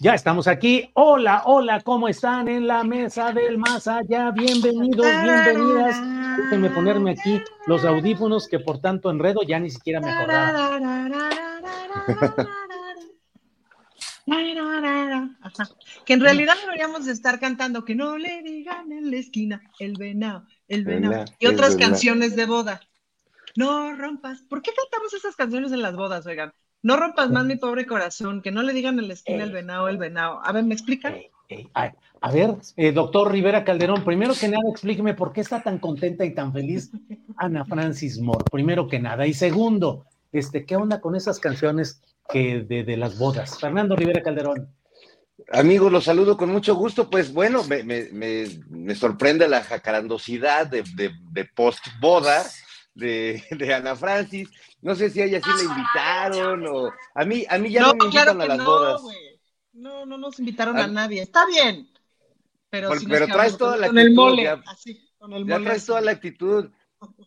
Ya estamos aquí. Hola, hola, ¿cómo están en la mesa del más allá? Bienvenidos, bienvenidas. Déjenme ponerme aquí los audífonos que por tanto enredo ya ni siquiera me acordaba. Que en realidad deberíamos de estar cantando que no le digan en la esquina el venado, el venado. Y otras canciones de boda. No rompas. ¿Por qué cantamos esas canciones en las bodas, oigan? No rompas más mi pobre corazón, que no le digan en la esquina el venado, el venado. A ver, ¿me explican? A ver, eh, doctor Rivera Calderón, primero que nada, explíqueme por qué está tan contenta y tan feliz Ana Francis Moore, primero que nada. Y segundo, este, ¿qué onda con esas canciones que de, de las bodas? Fernando Rivera Calderón. Amigos, los saludo con mucho gusto. Pues bueno, me, me, me, me sorprende la jacarandosidad de, de, de post-boda de, de, Ana Francis. No sé si a ella sí la invitaron o... A mí, a mí ya no, no me invitan claro a las no, bodas. Wey. No, no nos invitaron a, a nadie. Está bien. Pero, Por, sí pero traes toda con, la con actitud. el mole. Ya, así, con el ya mole traes así. toda la actitud.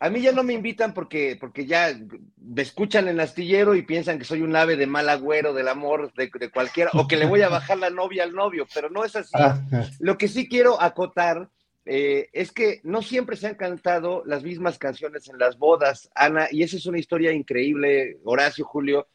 A mí ya no me invitan porque, porque ya me escuchan en astillero y piensan que soy un ave de mal agüero del amor de, de cualquiera, o que le voy a bajar la novia al novio, pero no es así. Lo que sí quiero acotar eh, es que no siempre se han cantado las mismas canciones en las bodas, Ana, y esa es una historia increíble, Horacio, Julio,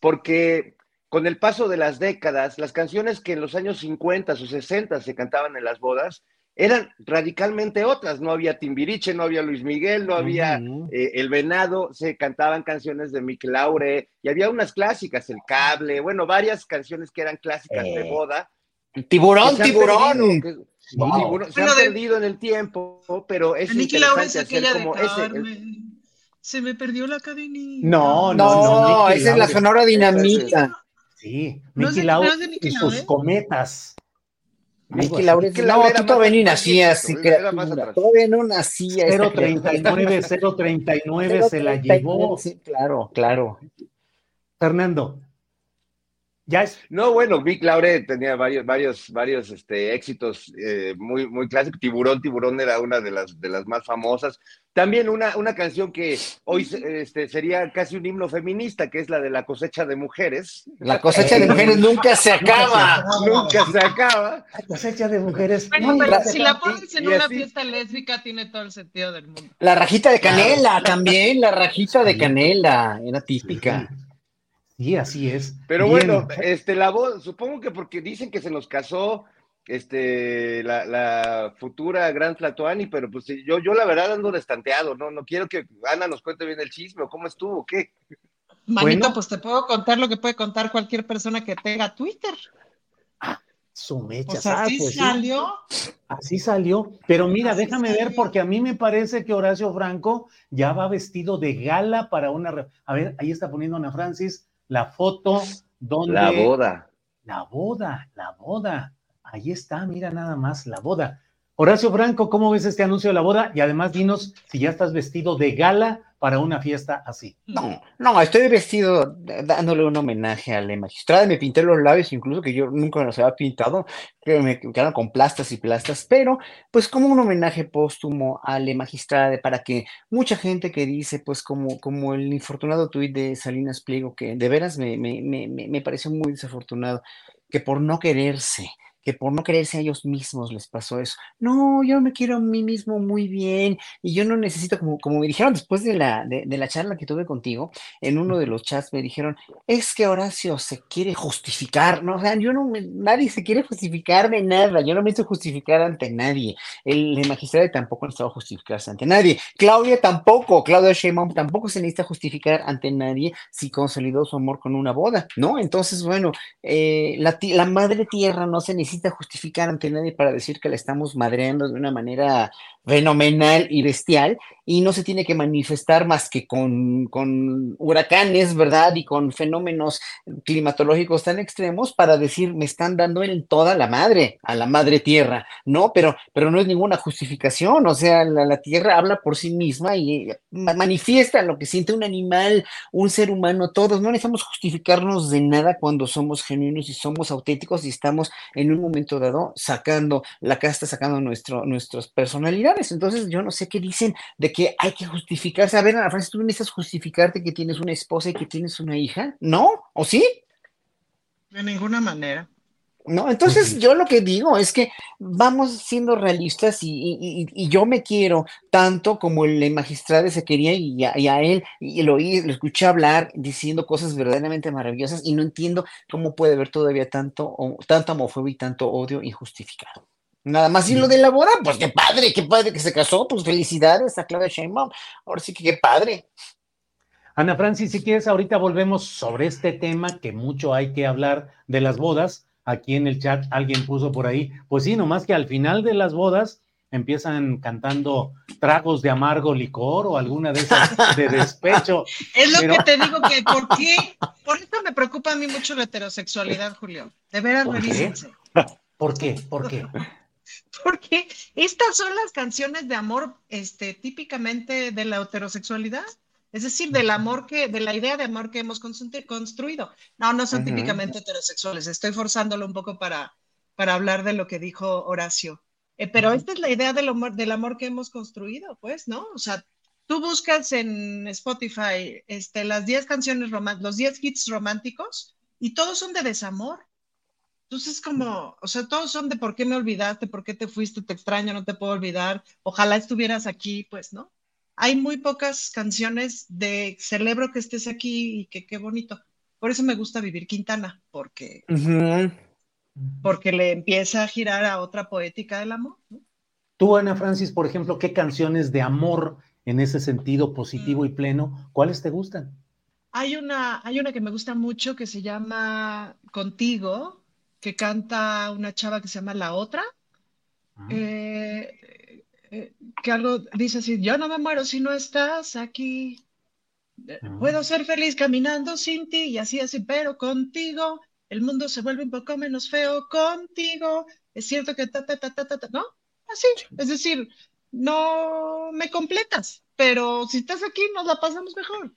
porque con el paso de las décadas, las canciones que en los años 50 o 60 se cantaban en las bodas, eran radicalmente otras. No había Timbiriche, no había Luis Miguel, no había uh -huh. eh, El Venado, se cantaban canciones de Mick Laure y había unas clásicas, El Cable, bueno, varias canciones que eran clásicas eh, de boda. Tiburón, tiburón. Perdido, que, wow. tiburón se bueno, han de, perdido en el tiempo, pero es interesante hacer como ese. El, se me perdió la cadenita. No, no, no, no esa es la Sonora Dinamita. Sí, Mickey ¿No Laure y sus cometas. Mickey Laure, no, tú todavía ni nacías, sí, todavía no nacía. 039, 039 se la llevó. Sí, claro, claro. Fernando. Ya es. No, bueno, Vic Laure tenía varios, varios, varios este, éxitos eh, muy, muy clásicos. Tiburón, Tiburón era una de las, de las más famosas. También una, una canción que hoy este, sería casi un himno feminista, que es la de la cosecha de mujeres. La cosecha de mujeres nunca se acaba. Nunca se acaba. La cosecha de mujeres. Bueno, pero si la pones en una así, fiesta lésbica, tiene todo el sentido del mundo. La rajita de canela también, la rajita de canela, era típica. Sí. Sí, así es. Pero Bien. bueno, este, la voz, supongo que porque dicen que se nos casó este, la, la futura Gran Tlatoani, pero pues yo, yo la verdad ando destanteado, ¿no? No quiero que Ana nos cuente bien el chisme o cómo estuvo, o qué. Manito, bueno. pues te puedo contar lo que puede contar cualquier persona que tenga Twitter. Ah, su mecha. Pues así ah, pues salió. Sí. Así salió. Pero mira, así déjame salió. ver, porque a mí me parece que Horacio Franco ya va vestido de gala para una. A ver, ahí está poniendo Ana Francis la foto donde... La boda. La boda, la boda. Ahí está, mira nada más, la boda. Horacio Franco, ¿cómo ves este anuncio de la boda? Y además dinos si ya estás vestido de gala para una fiesta así. No, no, estoy vestido dándole un homenaje a la magistrada, me pinté los labios, incluso que yo nunca los había pintado, que me quedaron con plastas y plastas, pero pues como un homenaje póstumo a la magistrada, para que mucha gente que dice, pues como, como el infortunado tuit de Salinas Pliego, que de veras me, me, me, me pareció muy desafortunado, que por no quererse, que por no quererse a ellos mismos les pasó eso. No, yo me quiero a mí mismo muy bien y yo no necesito, como, como me dijeron después de la, de, la charla que tuve contigo, en uno de los chats me dijeron, es que Horacio se quiere justificar, no, o sea, yo no, nadie se quiere justificar de nada, yo no me hice justificar ante nadie, el, el magistrado tampoco necesitaba justificarse ante nadie, Claudia tampoco, Claudia Sheinbaum tampoco se necesita justificar ante nadie si consolidó su amor con una boda, ¿no? Entonces, bueno, eh, la, la madre tierra no se necesita justificar ante nadie para decir que la estamos madreando de una manera fenomenal y bestial y no se tiene que manifestar más que con, huracanes, ¿verdad? Y con fenómenos climatológicos tan extremos para decir, me están dando en toda la madre, a la madre tierra, ¿no? Pero, pero no es ninguna justificación, o sea, la, la tierra habla por sí misma y manifiesta lo que siente un animal, un ser humano, todos, no necesitamos justificarnos de nada cuando somos genuinos y somos auténticos y estamos en un momento dado sacando la casta, sacando nuestras personalidades. Entonces, yo no sé qué dicen de que hay que justificarse. A ver, Ana Francis, ¿tú necesitas justificarte que tienes una esposa y que tienes una hija? ¿No? ¿O sí? De ninguna manera. No, entonces yo lo que digo es que vamos siendo realistas y, yo me quiero tanto como el magistrado se quería y a, él y lo oí, lo escuché hablar diciendo cosas verdaderamente maravillosas y no entiendo cómo puede haber todavía tanto, tanta homofobia y tanto odio injustificado. Nada más y lo de la boda, pues qué padre, qué padre que se casó, pues felicidades a Claudia Sheinbaum. Ahora sí que qué padre. Ana Francis, si quieres, ahorita volvemos sobre este tema que mucho hay que hablar de las bodas. Aquí en el chat alguien puso por ahí, pues sí, nomás que al final de las bodas empiezan cantando tragos de amargo licor o alguna de esas de despecho. Es lo que te digo que, ¿por qué? Por eso me preocupa a mí mucho la heterosexualidad, Julio. De veras, revísense. ¿Por qué? ¿Por qué? Porque estas son las canciones de amor este, típicamente de la heterosexualidad. Es decir, del amor que, de la idea de amor que hemos construido. No, no son típicamente heterosexuales. Estoy forzándolo un poco para, para hablar de lo que dijo Horacio. Eh, pero esta es la idea del amor, del amor que hemos construido, pues, ¿no? O sea, tú buscas en Spotify este, las 10 canciones románticas, los 10 hits románticos y todos son de desamor. Entonces, como, o sea, todos son de por qué me olvidaste, por qué te fuiste, te extraño, no te puedo olvidar, ojalá estuvieras aquí, pues, ¿no? Hay muy pocas canciones de celebro que estés aquí y que qué bonito. Por eso me gusta vivir Quintana, porque, porque le empieza a girar a otra poética del amor. ¿no? Tú, Ana Francis, por ejemplo, ¿qué canciones de amor en ese sentido positivo y mm. pleno, cuáles te gustan? Hay una, hay una que me gusta mucho que se llama Contigo, que canta una chava que se llama La Otra, ah. eh, que algo dice así, yo no me muero si no estás aquí, ah. puedo ser feliz caminando sin ti y así, así, pero contigo el mundo se vuelve un poco menos feo contigo, es cierto que ta, ta, ta, ta, ta, ¿no? Así, es decir, no me completas, pero si estás aquí nos la pasamos mejor.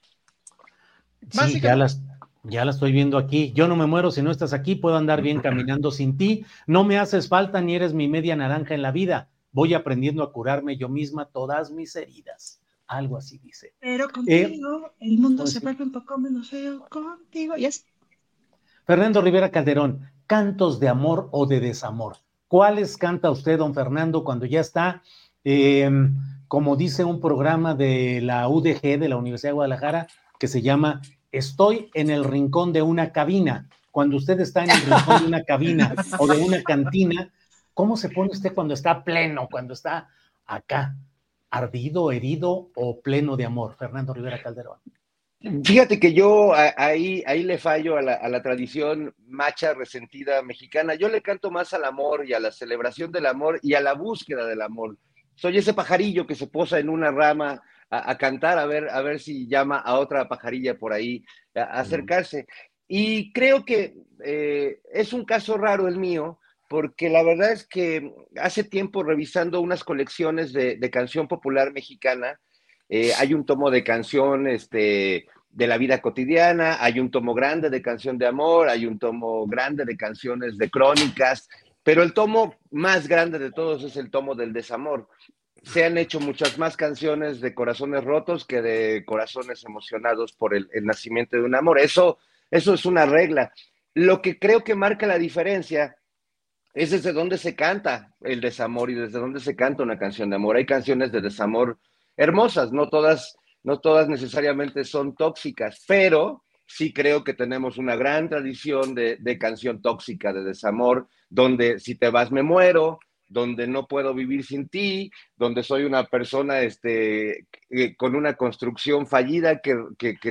Sí, ya las, ya la estoy viendo aquí. Yo no me muero si no estás aquí, puedo andar bien caminando sin ti. No me haces falta ni eres mi media naranja en la vida. Voy aprendiendo a curarme yo misma todas mis heridas. Algo así dice. Pero eh, contigo el mundo pues se vuelve un poco menos feo contigo. Yes. Fernando Rivera Calderón, cantos de amor o de desamor. ¿Cuáles canta usted, don Fernando, cuando ya está, em, como dice un programa de la UDG, de la Universidad de Guadalajara, que se llama estoy en el rincón de una cabina. Cuando usted está en el rincón de una cabina o de una cantina, ¿cómo se pone usted cuando está pleno, cuando está acá, ardido, herido o pleno de amor? Fernando Rivera Calderón. Fíjate que yo ahí, ahí le fallo a la, a la, tradición macha resentida mexicana. Yo le canto más al amor y a la celebración del amor y a la búsqueda del amor. Soy ese pajarillo que se posa en una rama a, cantar, a ver, a ver si llama a otra pajarilla por ahí a, acercarse. Y creo que eh, es un caso raro el mío, porque la verdad es que hace tiempo revisando unas colecciones de, canción popular mexicana, eh, hay un tomo de canción este, de la vida cotidiana, hay un tomo grande de canción de amor, hay un tomo grande de canciones de crónicas, pero el tomo más grande de todos es el tomo del desamor. Se han hecho muchas más canciones de corazones rotos que de corazones emocionados por el, nacimiento de un amor. Eso, eso es una regla. Lo que creo que marca la diferencia es desde dónde se canta el desamor y desde dónde se canta una canción de amor. Hay canciones de desamor hermosas, no todas, no todas necesariamente son tóxicas, pero sí creo que tenemos una gran tradición de, canción tóxica, de desamor, donde si te vas me muero, donde no puedo vivir sin ti, donde soy una persona este, con una construcción fallida que,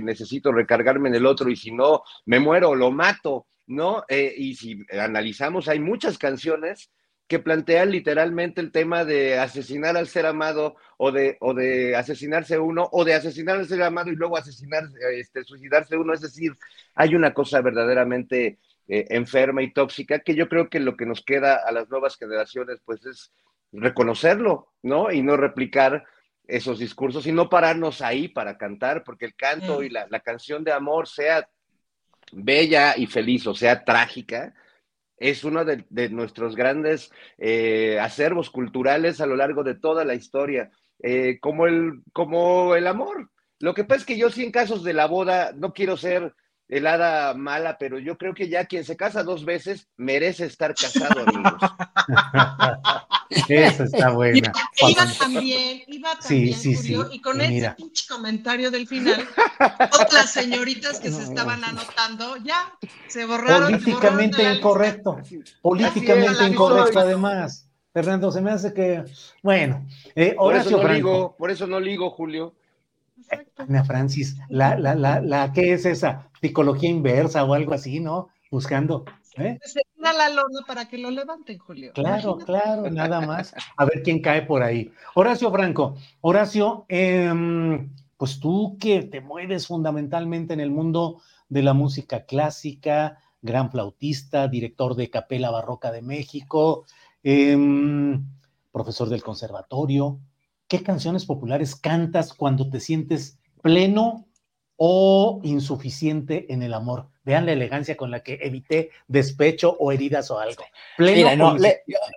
necesito recargarme en el otro y si no, me muero, lo mato, ¿no? Eh, y si analizamos, hay muchas canciones que plantean literalmente el tema de asesinar al ser amado o de, o de asesinarse uno o de asesinar al ser amado y luego asesinar, este, suicidarse uno. Es decir, hay una cosa verdaderamente eh, enferma y tóxica que yo creo que lo que nos queda a las nuevas generaciones pues es reconocerlo, ¿no? Y no replicar esos discursos y no pararnos ahí para cantar, porque el canto y la, la canción de amor sea bella y feliz o sea trágica, es uno de, nuestros grandes eh, acervos culturales a lo largo de toda la historia, eh, como, el, como el amor. Lo que pasa es que yo sí en casos de la boda no quiero ser helada mala, pero yo creo que ya quien se casa dos veces merece estar casado, amigos. Eso está buena. Iba, también, iba también, sí, sí, Julio, y con ese pinche comentario del final, las señoritas que se estaban anotando ya se borraron. Políticamente incorrecto, políticamente incorrecto además. Fernando, se me hace que, bueno, eh, por, eso no ligo, por eso no ligo, Julio. Ana Francis, la, la, la, la, ¿qué es esa? Psicología inversa o algo así, ¿no? Buscando. ¿eh? Se la lona para que lo levanten, Julio. Claro, claro, nada más. A ver quién cae por ahí. Horacio Franco, Horacio, em, pues tú que te mueves fundamentalmente en el mundo de la música clásica, gran flautista, director de Capela Barroca de México, em, profesor del conservatorio, ¿qué canciones populares cantas cuando te sientes pleno o insuficiente en el amor? Vean la elegancia con la que evité despecho o heridas o algo. Pleno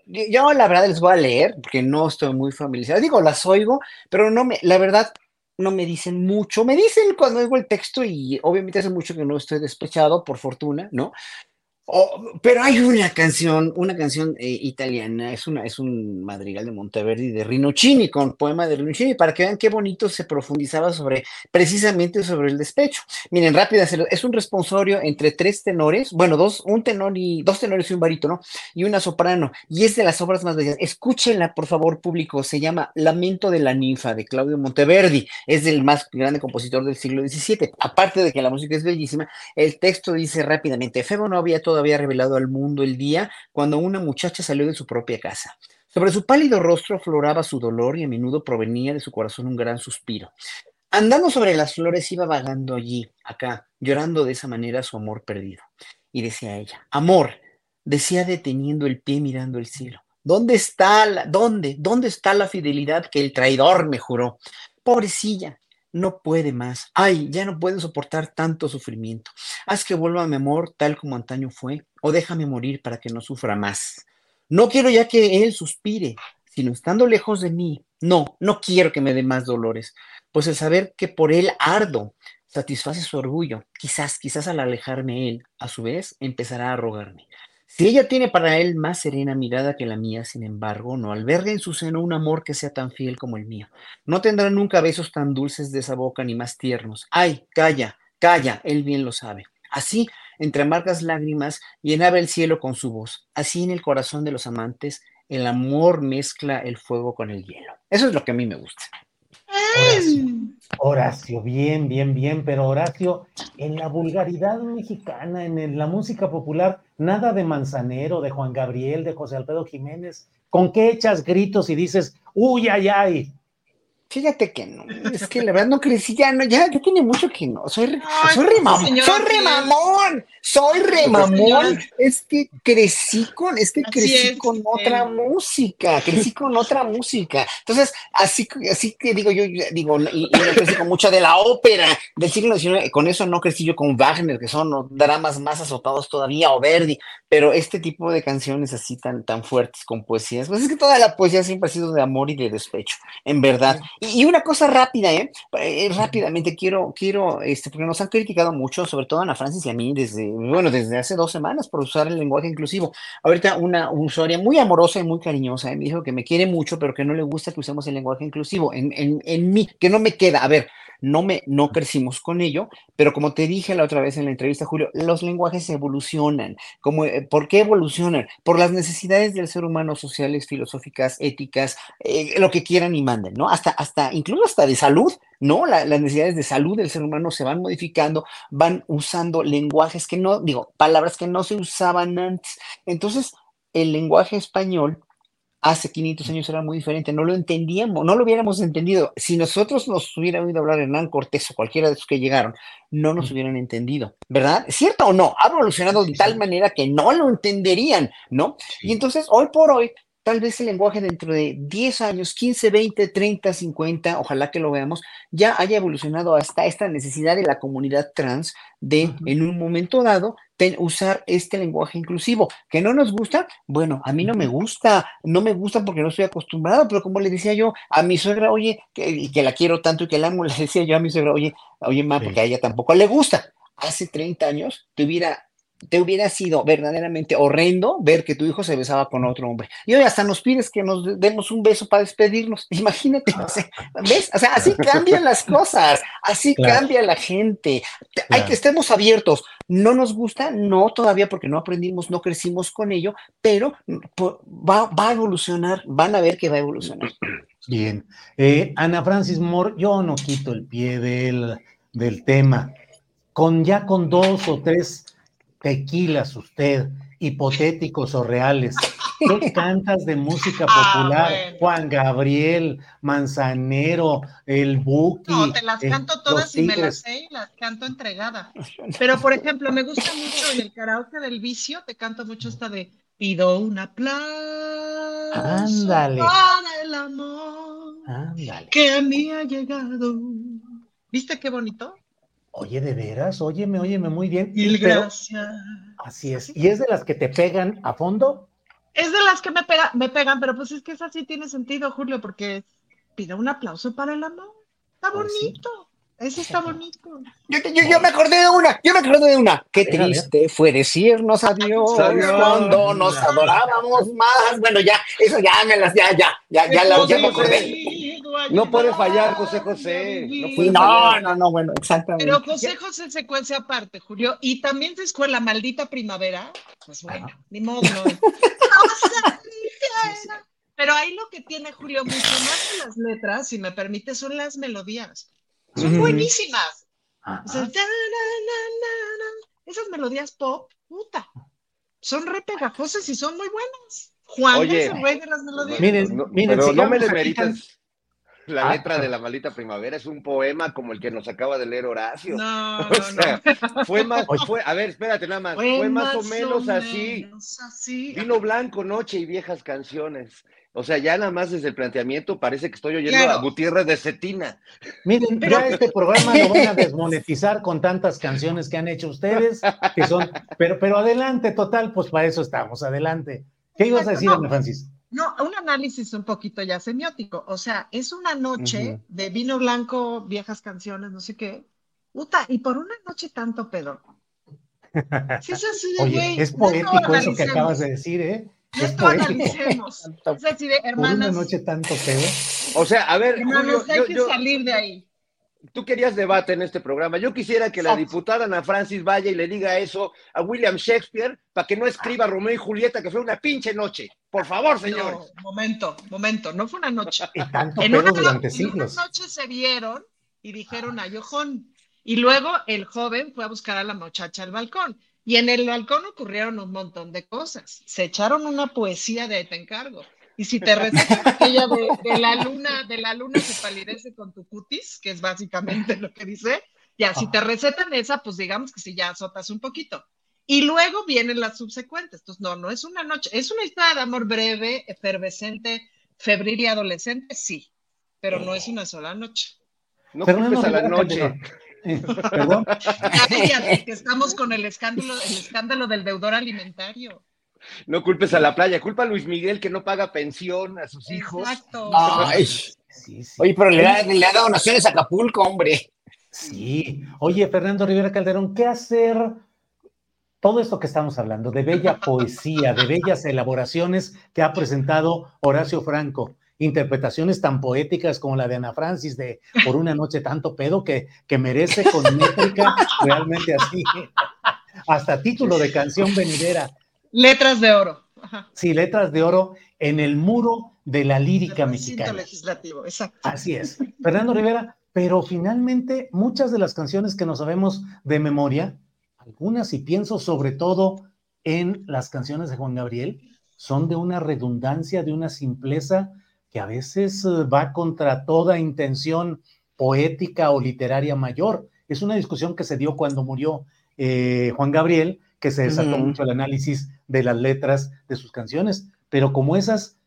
yo, la verdad les voy a leer porque no estoy muy familiarizado. Digo, las oigo, pero no me, la verdad no me dicen mucho. Me dicen cuando oigo el texto y obviamente hace mucho que no estoy despechado, por fortuna, ¿no? Oh, pero hay una canción, una canción eh, italiana, es, una, es un madrigal de Monteverdi de Rinuccini, con poema de Rinuccini, para que vean qué bonito se profundizaba sobre, precisamente sobre el despecho. Miren, rápida, es un responsorio entre tres tenores, bueno, dos, un tenor y, dos tenores y un barítono, y una soprano, y es de las obras más bellas. Escúchenla, por favor, público, se llama Lamento de la ninfa, de Claudio Monteverdi, es el más grande compositor del siglo XVII. Aparte de que la música es bellísima, el texto dice rápidamente, Febo no había todo había revelado al mundo el día cuando una muchacha salió de su propia casa. Sobre su pálido rostro floraba su dolor y a menudo provenía de su corazón un gran suspiro. Andando sobre las flores iba vagando allí, acá, llorando de esa manera su amor perdido. Y decía ella, amor, decía deteniendo el pie mirando el cielo. ¿Dónde está la, dónde, dónde está la fidelidad que el traidor me juró? Pobrecilla, no puede más. Ay, ya no puede soportar tanto sufrimiento. Haz que vuelva mi amor tal como antaño fue, o déjame morir para que no sufra más. No quiero ya que él suspire, sino estando lejos de mí. No, no quiero que me dé más dolores, pues el saber que por él ardo satisface su orgullo. Quizás, quizás al alejarme él, a su vez, empezará a rogarme. Si ella tiene para él más serena mirada que la mía, sin embargo, no alberga en su seno un amor que sea tan fiel como el mío. No tendrá nunca besos tan dulces de esa boca ni más tiernos. Ay, calla, calla, él bien lo sabe. Así, entre amargas lágrimas, llenaba el cielo con su voz. Así en el corazón de los amantes, el amor mezcla el fuego con el hielo. Eso es lo que a mí me gusta. Horacio, bien, bien, bien, pero Horacio, en la vulgaridad mexicana, en la música popular, nada de Manzanero, de Juan Gabriel, de José Alfredo Jiménez. ¿Con qué echas gritos y dices, uy, ay, ay? Fíjate que no, es que la verdad no crecí, ya no, ya, ya tiene mucho que no, soy, soy remamón, soy remamón, soy remamón, es que crecí con, es que crecí con otra música, crecí con otra música, entonces, así, así que digo yo, digo, y, y no crecí con mucha de la ópera del siglo XIX, con eso no crecí yo con Wagner, que son dramas más azotados todavía, o Verdi, pero este tipo de canciones así tan, tan fuertes con poesías, pues es que toda la poesía siempre ha sido de amor y de despecho, en verdad. Y, una cosa rápida, ¿eh? ¿eh? Rápidamente quiero, quiero, este, porque nos han criticado mucho, sobre todo a Ana Francis y a mí, desde, bueno, desde hace dos semanas por usar el lenguaje inclusivo. Ahorita una usuaria muy amorosa y muy cariñosa ¿eh? me dijo que me quiere mucho, pero que no le gusta que usemos el lenguaje inclusivo en, en, en mí, que no me queda. A ver, no me, no crecimos con ello, pero como te dije la otra vez en la entrevista, Julio, los lenguajes evolucionan. Como, eh, ¿Por qué evolucionan? Por las necesidades del ser humano, sociales, filosóficas, éticas, lo que quieran y manden, ¿no? Hasta, hasta incluso hasta de salud, ¿no? las necesidades de salud del ser humano se van modificando, van usando lenguajes que no, digo, palabras que no se usaban antes. Entonces, el lenguaje español hace 500 años era muy diferente, no lo entendíamos, no lo hubiéramos entendido. Si nosotros nos hubiera oído hablar Hernán Cortés o cualquiera de esos que llegaron, no nos hubieran entendido, ¿verdad? ¿Cierto o no? Ha evolucionado de tal manera que no lo entenderían, ¿no? Y entonces, hoy por hoy, tal vez el lenguaje dentro de 10 años, 15, 20, 30, 50, ojalá que lo veamos, ya haya evolucionado hasta esta necesidad de la comunidad trans de, en un momento dado, usar este lenguaje inclusivo. ¿Que no nos gusta? Bueno, a mí no me gusta, no me gusta porque no estoy acostumbrado, pero como le decía yo a mi suegra, oye, que, que la quiero tanto y que la amo, le decía yo a mi suegra, oye, oye, ma, porque a ella tampoco le gusta. Hace 30 años tuviera te hubiera sido verdaderamente horrendo ver que tu hijo se besaba con otro hombre. Y hoy hasta nos pides que nos demos un beso para despedirnos. Imagínate, ¿ves? O sea, así cambian las cosas, así cambia la gente. Hay que estemos abiertos. No nos gusta, no todavía porque no aprendimos, no crecimos con ello, pero va, a evolucionar, van a ver que va a evolucionar. Bien. Eh, Ana Francis Moore, yo no quito el pie del, del tema. Con ya con dos o tres tequilas usted, hipotéticos o reales. ¿Qué cantas de música ah, popular? Juan Gabriel, Manzanero, el Buki. No, te las eh, canto todas y me las sé y las canto entregada. Pero, por ejemplo, me gusta mucho en el karaoke del vicio, te canto mucho esta de Pido un aplauso Ándale. para el amor Ándale. que a mí ha llegado. ¿Viste qué bonito? Oye, de veras, óyeme, óyeme muy bien. Y gracias. Así es. ¿Y es de las que te pegan a fondo? Es de las que me, pega, me pegan, pero pues es que esa sí tiene sentido, Julio, porque pide un aplauso para el amor. Está pues bonito. Ese está bonito. Yo, yo, me acordé de una, yo me acordé de una. Qué triste fue decirnos adiós, cuando nos adorábamos más. Bueno, ya, eso ya me las, ya, ya, ya, ya, la, ya me acordé. No puede fallar José José. No, no, no, bueno, exactamente. Pero José José secuencia aparte, Julio. Y también se escuela Maldita Primavera. Pues bueno, ni modo. Pero ahí lo que tiene Julio mucho más que las letras, si me permite, son las melodías. Son buenísimas. esas melodías pop, puta, son re pegajosas y son muy buenas. Juan es el rey de las melodías. Miren, miren, pero no me demeritas la ah, letra de la maldita primavera es un poema como el que nos acaba de leer Horacio. No, o sea, fue más, fue, a ver, espérate nada más, fue, más, o menos, así. Vino blanco, noche y viejas canciones. O sea, ya nada más desde el planteamiento parece que estoy oyendo a Gutiérrez de Cetina. Miren, ya este programa lo van a desmonetizar con tantas canciones que han hecho ustedes, que son, pero, pero adelante, total, pues para eso estamos, adelante. ¿Qué ibas a decir, Ana Francis? No, un análisis un poquito ya semiótico. O sea, es una noche de vino blanco, viejas canciones, no sé qué. Puta, y por una noche tanto pedo. Sí, es así de, Oye, es poético eso que acabas de decir, ¿eh? Es poético. Es así de, hermanas. Por una noche tanto pedo. O sea, a ver, hermanos, hay que salir de ahí tú querías debate en este programa. Yo quisiera que la diputada Ana Francis vaya y le diga eso a William Shakespeare para que no escriba Romeo y Julieta, que fue una pinche noche. Por favor, señor. momento, momento, no fue una noche. en, una, durante en una noche se vieron y dijeron a Yojón. Y luego el joven fue a buscar a la muchacha al balcón. Y en el balcón ocurrieron un montón de cosas. Se echaron una poesía de te encargo. Y si te recetan aquella de, la luna, de la luna se palidece con tu cutis, que es básicamente lo que dice, ya, si te recetan esa, pues digamos que si ya azotas un poquito. Y luego vienen las subsecuentes. Entonces, no, no es una noche, es una historia de amor breve, efervescente, febril y adolescente, sí, pero no es una sola noche. No culpes a la noche. Perdón. que estamos con el escándalo, el escándalo del deudor alimentario. No culpes a la playa, culpa a Luis Miguel que no paga pensión a sus hijos. Exacto. Oye, pero le ha, le ha dado donaciones a Acapulco, hombre. Sí. Oye, Fernando Rivera Calderón, ¿qué hacer? Todo esto que estamos hablando, de bella poesía, de bellas elaboraciones que ha presentado Horacio Franco, interpretaciones tan poéticas como la de Ana Francis de Por una noche tanto pedo que, que merece con métrica realmente así, hasta título de canción venidera. Letras de oro. Sí, letras de oro en el muro de la lírica mexicana. legislativo, exacto. Así es. Fernando Rivera, pero finalmente muchas de las canciones que nos sabemos de memoria, algunas y pienso sobre todo en las canciones de Juan Gabriel, son de una redundancia, de una simpleza que a veces eh, va contra toda intención poética o literaria mayor. Es una discusión que se dio cuando murió eh, Juan Gabriel, que se desató mucho el análisis de las letras de sus canciones, pero como esas,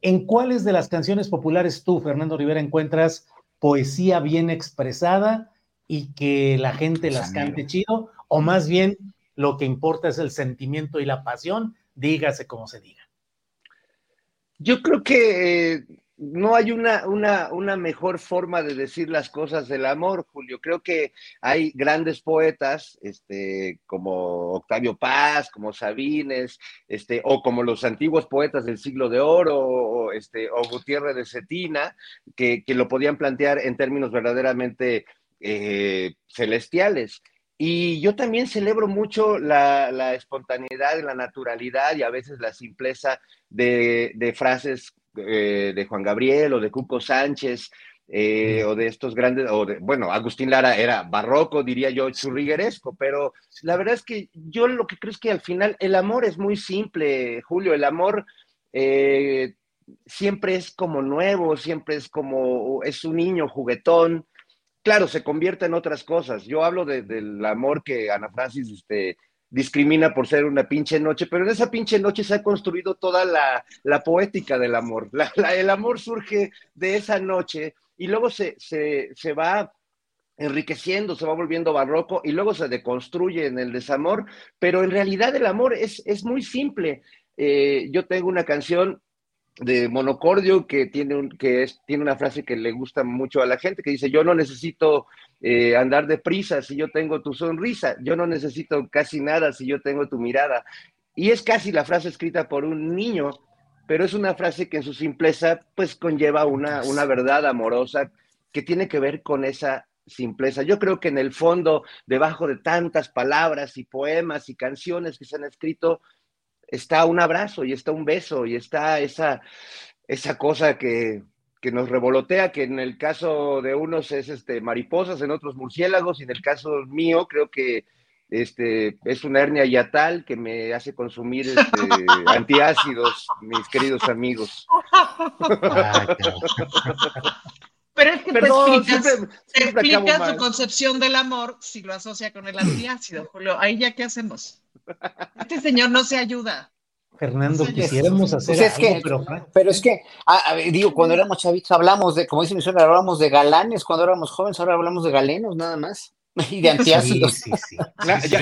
¿en cuáles de las canciones populares tú, Fernando Rivera, encuentras poesía bien expresada y que la gente las cante chido? O más bien lo que importa es el sentimiento y la pasión, dígase como se diga. Yo creo que eh, no hay una, una, una, mejor forma de decir las cosas del amor, Julio. Creo que hay grandes poetas, este, como Octavio Paz, como Sabines, este, o como los antiguos poetas del siglo de oro, o, este, o Gutiérrez de Cetina, que, lo podían plantear en términos verdaderamente eh, celestiales. Y yo también celebro mucho la, la, espontaneidad, la naturalidad y a veces la simpleza de, de frases eh, de Juan Gabriel o de Cuco Sánchez eh, o de estos grandes, o de, bueno, Agustín Lara era barroco, diría yo, churrigueresco, pero la verdad es que yo lo que creo es que al final el amor es muy simple, Julio, el amor eh, siempre es como nuevo, siempre es como, es un niño juguetón, claro, se convierte en otras cosas. Yo hablo del amor que Ana Francis este, discrimina por ser una pinche noche, pero en esa pinche noche se ha construido toda la, poética del amor. el amor surge de esa noche y luego se, se, va enriqueciendo, se va volviendo barroco y luego se deconstruye en el desamor, pero en realidad el amor es, es muy simple. Eh, yo tengo una canción de Monocordio que tiene, un, que es, tiene una frase que le gusta mucho a la gente, que dice, yo no necesito eh, andar deprisa si yo tengo tu sonrisa, yo no necesito casi nada si yo tengo tu mirada. Y es casi la frase escrita por un niño, pero es una frase que en su simpleza pues conlleva una, una verdad amorosa que tiene que ver con esa simpleza. Yo creo que en el fondo, debajo de tantas palabras y poemas y canciones que se han escrito, está un abrazo y está un beso y está esa, esa cosa que, nos revolotea, que en el caso de unos es este, mariposas, en otros murciélagos, y en el caso mío creo que este, es una hernia yatal que me hace consumir este, antiácidos, mis queridos amigos. Pero es que Perdón, te explicas, tu concepción del amor si lo asocia con el antiácido, Julio. Ahí ya, ¿qué hacemos? Este señor no se ayuda. Fernando, quisiéramos hacer pues que, pero, es que, digo, cuando éramos chavitos hablamos de, como dice mi suegra, hablábamos de galanes, cuando éramos jóvenes, ahora hablamos de galenos nada más, y de antiácidos. Sí, sí,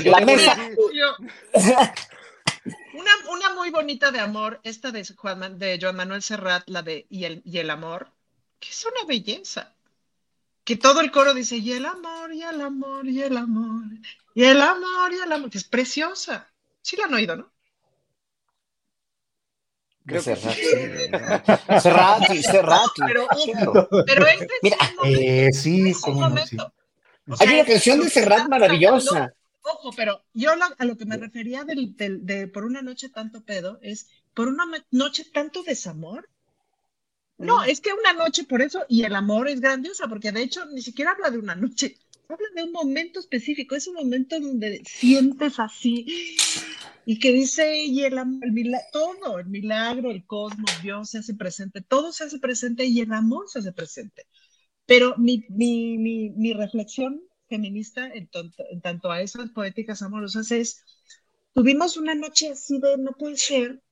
La, mesa. Una, una, muy bonita de amor, esta de, Juan, de Joan Manuel Serrat, la de y el, y el amor, que es una belleza. Que todo el coro dice, y el amor, y el amor, y el amor, y el amor, y el amor, que es preciosa. Sí la han oído, ¿no? Creo Cerrati, Cerrati, Pero, pero este Mira, eh, sí, como Hay una canción de Serrat maravillosa. Ojo, pero yo a lo que me refería del, de por una noche tanto pedo es por una noche tanto desamor. No, es que una noche por eso, y el amor es grandiosa, porque de hecho ni siquiera habla de una noche, habla de un momento específico, es un momento donde sientes así y que dice, y el, el todo, el milagro, el cosmos, Dios se hace presente, todo se hace presente y el amor se hace presente. Pero mi, mi, mi, mi reflexión feminista en, en, tanto a esas poéticas amorosas es, tuvimos una noche así de no puede ser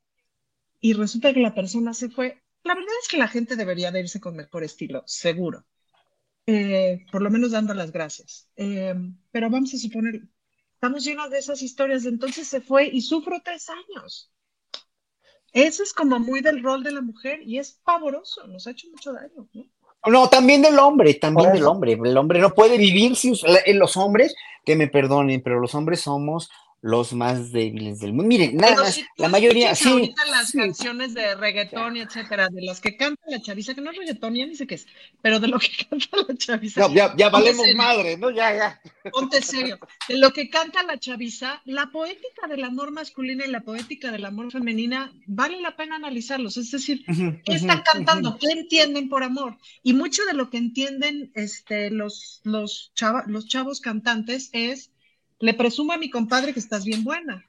y resulta que la persona se fue. La verdad es que la gente debería de irse con mejor estilo, seguro. Eh, por lo menos dando las gracias. Eh, pero vamos a suponer, estamos llenos de esas historias, entonces se fue y sufro tres años. Eso es como muy del rol de la mujer y es pavoroso, nos ha hecho mucho daño. ¿no? No, también del hombre, también del hombre. El hombre no puede vivir sin los hombres, que me perdonen, pero los hombres somos los más débiles del mundo. Miren, nada más, la mayoría, sí. Ahorita las canciones de reggaetón y etcétera, de las que canta la chaviza, que no es reggaetón, ya ni sé qué es, pero de lo que canta la chaviza. No, ya, ya valemos madre, ¿no? Ya, ya. Ponte serio. De lo que canta la chaviza, la poética del amor masculino y la poética del amor femenina, vale la pena analizarlos. Es decir, ¿qué están cantando? ¿Qué entienden por amor? Y mucho de lo que entienden este, los, los, chava, los chavos cantantes es le presumo a mi compadre que estás bien buena.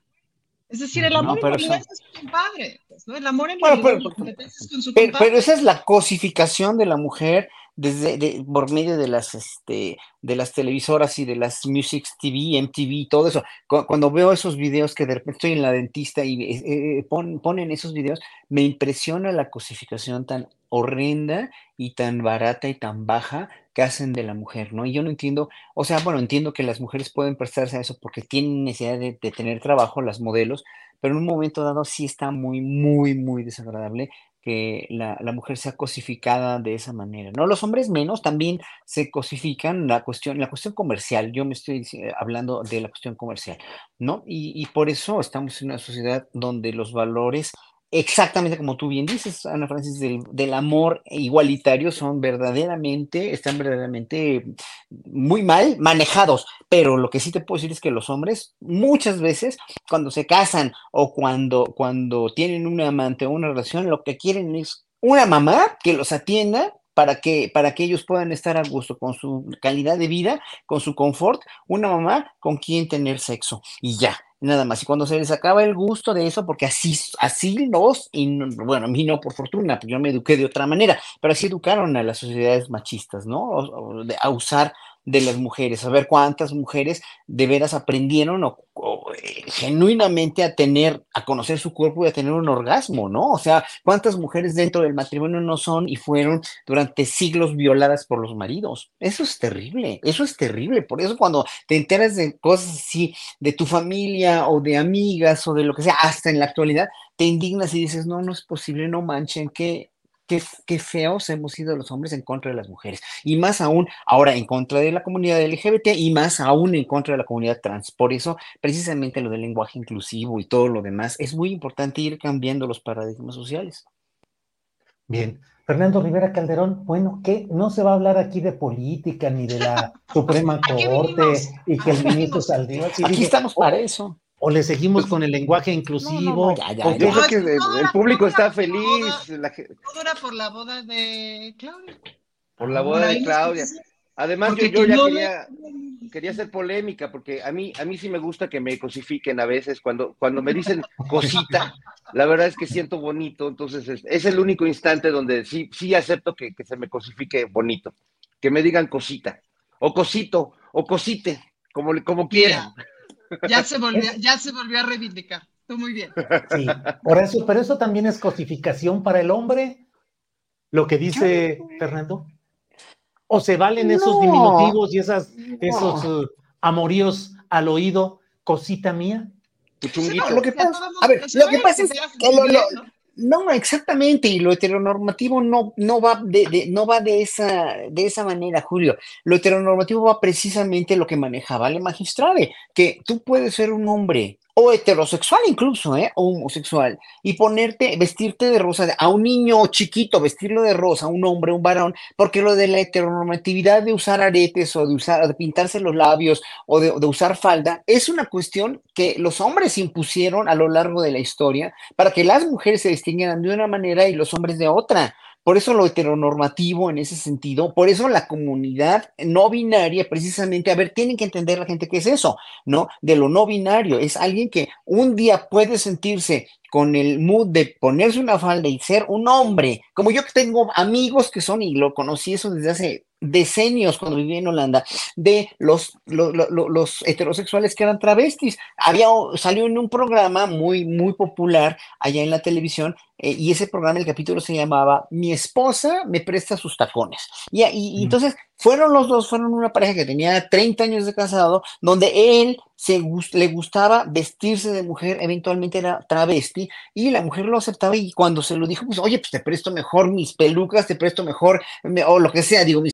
Es decir, el amor no, en realidad es su compadre, pues, ¿no? El amor en bueno, pero, es con su pero, compadre. Pero esa es la cosificación de la mujer desde de, por medio de las este de las televisoras y de las Music TV, MTV y todo eso. Cuando veo esos videos que de repente estoy en la dentista y eh, eh, pon, ponen esos videos, me impresiona la cosificación tan horrenda y tan barata y tan baja hacen de la mujer, ¿no? Y yo no entiendo, o sea, bueno, entiendo que las mujeres pueden prestarse a eso porque tienen necesidad de, tener trabajo, las modelos, pero en un momento dado sí está muy, muy, muy desagradable que la, mujer sea cosificada de esa manera, ¿no? Los hombres menos también se cosifican la cuestión, la cuestión comercial, yo me estoy hablando de la cuestión comercial, ¿no? Y por eso estamos en una sociedad donde los valores exactamente como tú bien dices, Ana Francis, del, del, amor igualitario son verdaderamente, están verdaderamente muy mal manejados, pero lo que sí te puedo decir es que los hombres muchas veces cuando se casan o cuando, cuando tienen un amante o una relación, lo que quieren es una mamá que los atienda para que, para que ellos puedan estar a gusto con su calidad de vida, con su confort, una mamá con quien tener sexo. Y ya nada más. Y cuando se les acaba el gusto de eso, porque así, así los, y bueno, a mí no por fortuna, porque yo me eduqué de otra manera, pero así educaron a las sociedades machistas, ¿no? a usar de las mujeres, a ver cuántas mujeres de veras aprendieron o, eh, genuinamente a tener, a conocer su cuerpo y a tener un orgasmo, ¿no? O sea, cuántas mujeres dentro del matrimonio no son y fueron durante siglos violadas por los maridos. Eso es terrible, eso es terrible. Por eso cuando te enteras de cosas así, de tu familia o de amigas o de lo que sea, hasta en la actualidad, te indignas y dices, no, no es posible, no manchen, que Qué, qué, feos hemos sido los hombres en contra de las mujeres. Y más aún ahora en contra de la comunidad LGBT y más aún en contra de la comunidad trans. Por eso, precisamente lo del lenguaje inclusivo y todo lo demás, es muy importante ir cambiando los paradigmas sociales. Bien. Fernando Rivera Calderón, bueno, que no se va a hablar aquí de política ni de la Suprema Corte y que el ministro saldría. Aquí dije, estamos para oh, eso o le seguimos con el lenguaje inclusivo. No, no, ya, ya, yo creo que el, el público está feliz. Boda, la... Todo era por la boda de Claudia. Por la boda de Claudia. Además, yo, yo, ya quería, quería hacer polémica, porque a mí, a mí sí me gusta que me cosifiquen a veces. Cuando, cuando me dicen cosita, la verdad es que siento bonito. Entonces, es, es el único instante donde sí, sí acepto que, que se me cosifique bonito. Que me digan cosita, o cosito, o cosite, como, como quieran. Ya se volvió, ya se volvió a reivindicar. Tú muy bien. Sí, por eso, pero eso también es cosificación para el hombre, lo que dice Fernando. ¿O se valen esos diminutivos y esas, no. esos uh, amoríos al oído, cosita mía? No, lo que pasa, a ver, lo que pasa es que lo, lo, no, exactamente, y lo heteronormativo no, no va, de, de, no va de, esa, de esa manera, Julio. Lo heteronormativo va precisamente lo que manejaba el magistrade, que tú puedes ser un hombre o heterosexual incluso, ¿eh? o homosexual, y ponerte, vestirte de rosa, a un niño chiquito, vestirlo de rosa, un hombre, un varón, porque lo de la heteronormatividad de usar aretes o de usar, de pintarse los labios o de, de usar falda, es una cuestión que los hombres impusieron a lo largo de la historia para que las mujeres se distinguieran de una manera y los hombres de otra por eso lo heteronormativo en ese sentido, por eso la comunidad no binaria, precisamente, a ver, tienen que entender la gente que es eso, ¿no? De lo no binario, es alguien que un día puede sentirse con el mood de ponerse una falda y ser un hombre, como yo tengo amigos que son, y lo conocí eso desde hace decenios cuando viví en Holanda, de los, los, heterosexuales que eran travestis. Había, salió en un programa muy, muy popular allá en la televisión, eh, y ese programa, el capítulo se llamaba Mi esposa me presta sus tacones. Y, y, entonces fueron los dos, fueron una pareja que tenía 30 años de casado, donde él se, le gustaba vestirse de mujer, eventualmente era travesti, y la mujer lo aceptaba y cuando se lo dijo, pues, oye, pues te presto mejor mis pelucas, te presto mejor, o lo que sea, digo, mis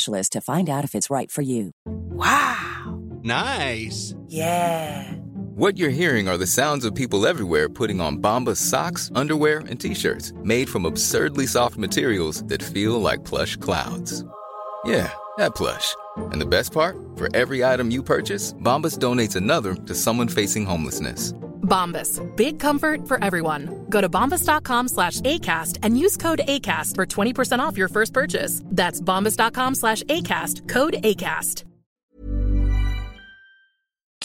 specialist to find out if it's right for you. Wow! Nice! Yeah! What you're hearing are the sounds of people everywhere putting on Bombas socks, underwear, and t-shirts made from absurdly soft materials that feel like plush clouds. Yeah, that plush. And the best part? For every item you purchase, Bombas donates another to someone facing homelessness. Bombas. Big comfort for everyone. Go to bombas.com slash ACAST and use code ACAST for 20% off your first purchase. That's bombas.com slash ACAST. Code ACAST.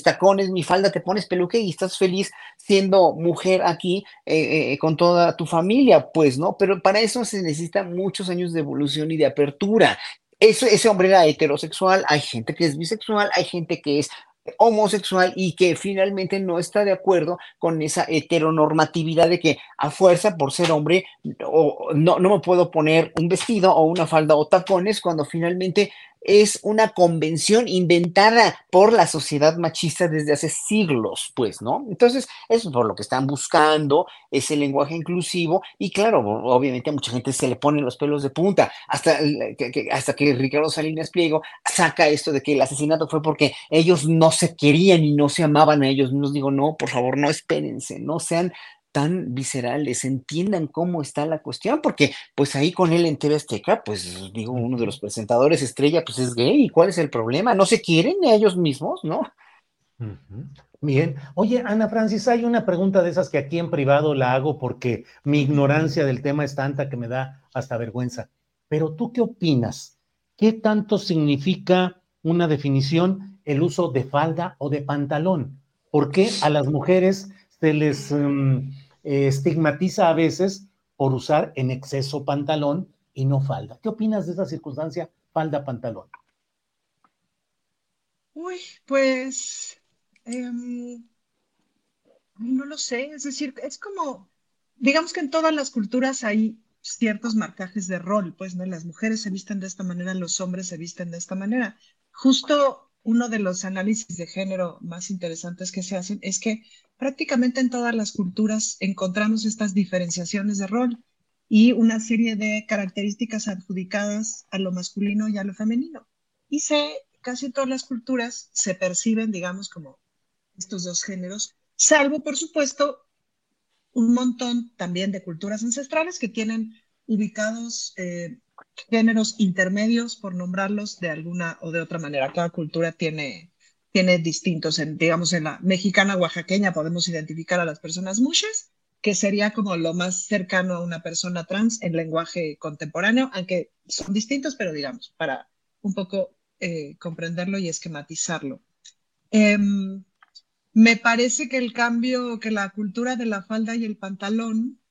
Tacones, mi falda, te pones peluque y estás feliz siendo mujer aquí eh, eh, con toda tu familia, pues, ¿no? Pero para eso se necesitan muchos años de evolución y de apertura. Ese hombre era heterosexual, hay gente que es bisexual, hay gente que es homosexual y que finalmente no está de acuerdo con esa heteronormatividad de que a fuerza por ser hombre o no, no me puedo poner un vestido o una falda o tacones cuando finalmente es una convención inventada por la sociedad machista desde hace siglos, pues, ¿no? Entonces, eso es por lo que están buscando, ese lenguaje inclusivo, y claro, obviamente a mucha gente se le ponen los pelos de punta, hasta que, hasta que Ricardo Salinas Pliego saca esto de que el asesinato fue porque ellos no se querían y no se amaban a ellos nos Digo, no, por favor, no espérense, no sean tan viscerales, entiendan cómo está la cuestión, porque pues ahí con él en TV Azteca, pues digo, uno de los presentadores estrella, pues es gay, ¿cuál es el problema? ¿No se quieren ellos mismos, no? Bien. Oye, Ana Francis, hay una pregunta de esas que aquí en privado la hago porque mi ignorancia del tema es tanta que me da hasta vergüenza. Pero tú qué opinas? ¿Qué tanto significa una definición el uso de falda o de pantalón? ¿Por qué a las mujeres se les... Em, eh, estigmatiza a veces por usar en exceso pantalón y no falda. ¿Qué opinas de esa circunstancia, falda-pantalón? Uy, pues em, no lo sé, es decir, es como, digamos que en todas las culturas hay ciertos marcajes de rol, pues, ¿no? Las mujeres se visten de esta manera, los hombres se visten de esta manera. Justo uno de los análisis de género más interesantes que se hacen es que prácticamente en todas las culturas encontramos estas diferenciaciones de rol y una serie de características adjudicadas a lo masculino y a lo femenino. Y se, casi todas las culturas se perciben, digamos, como estos dos géneros, salvo, por supuesto, un montón también de culturas ancestrales que tienen ubicados eh, géneros intermedios, por nombrarlos de alguna o de otra manera. Cada cultura tiene tiene distintos. En, digamos, en la mexicana oaxaqueña podemos identificar a las personas mushes, que sería como lo más cercano a una persona trans en lenguaje contemporáneo, aunque son distintos, pero digamos, para un poco eh, comprenderlo y esquematizarlo. Em, me parece que el cambio, que la cultura de la falda y el pantalón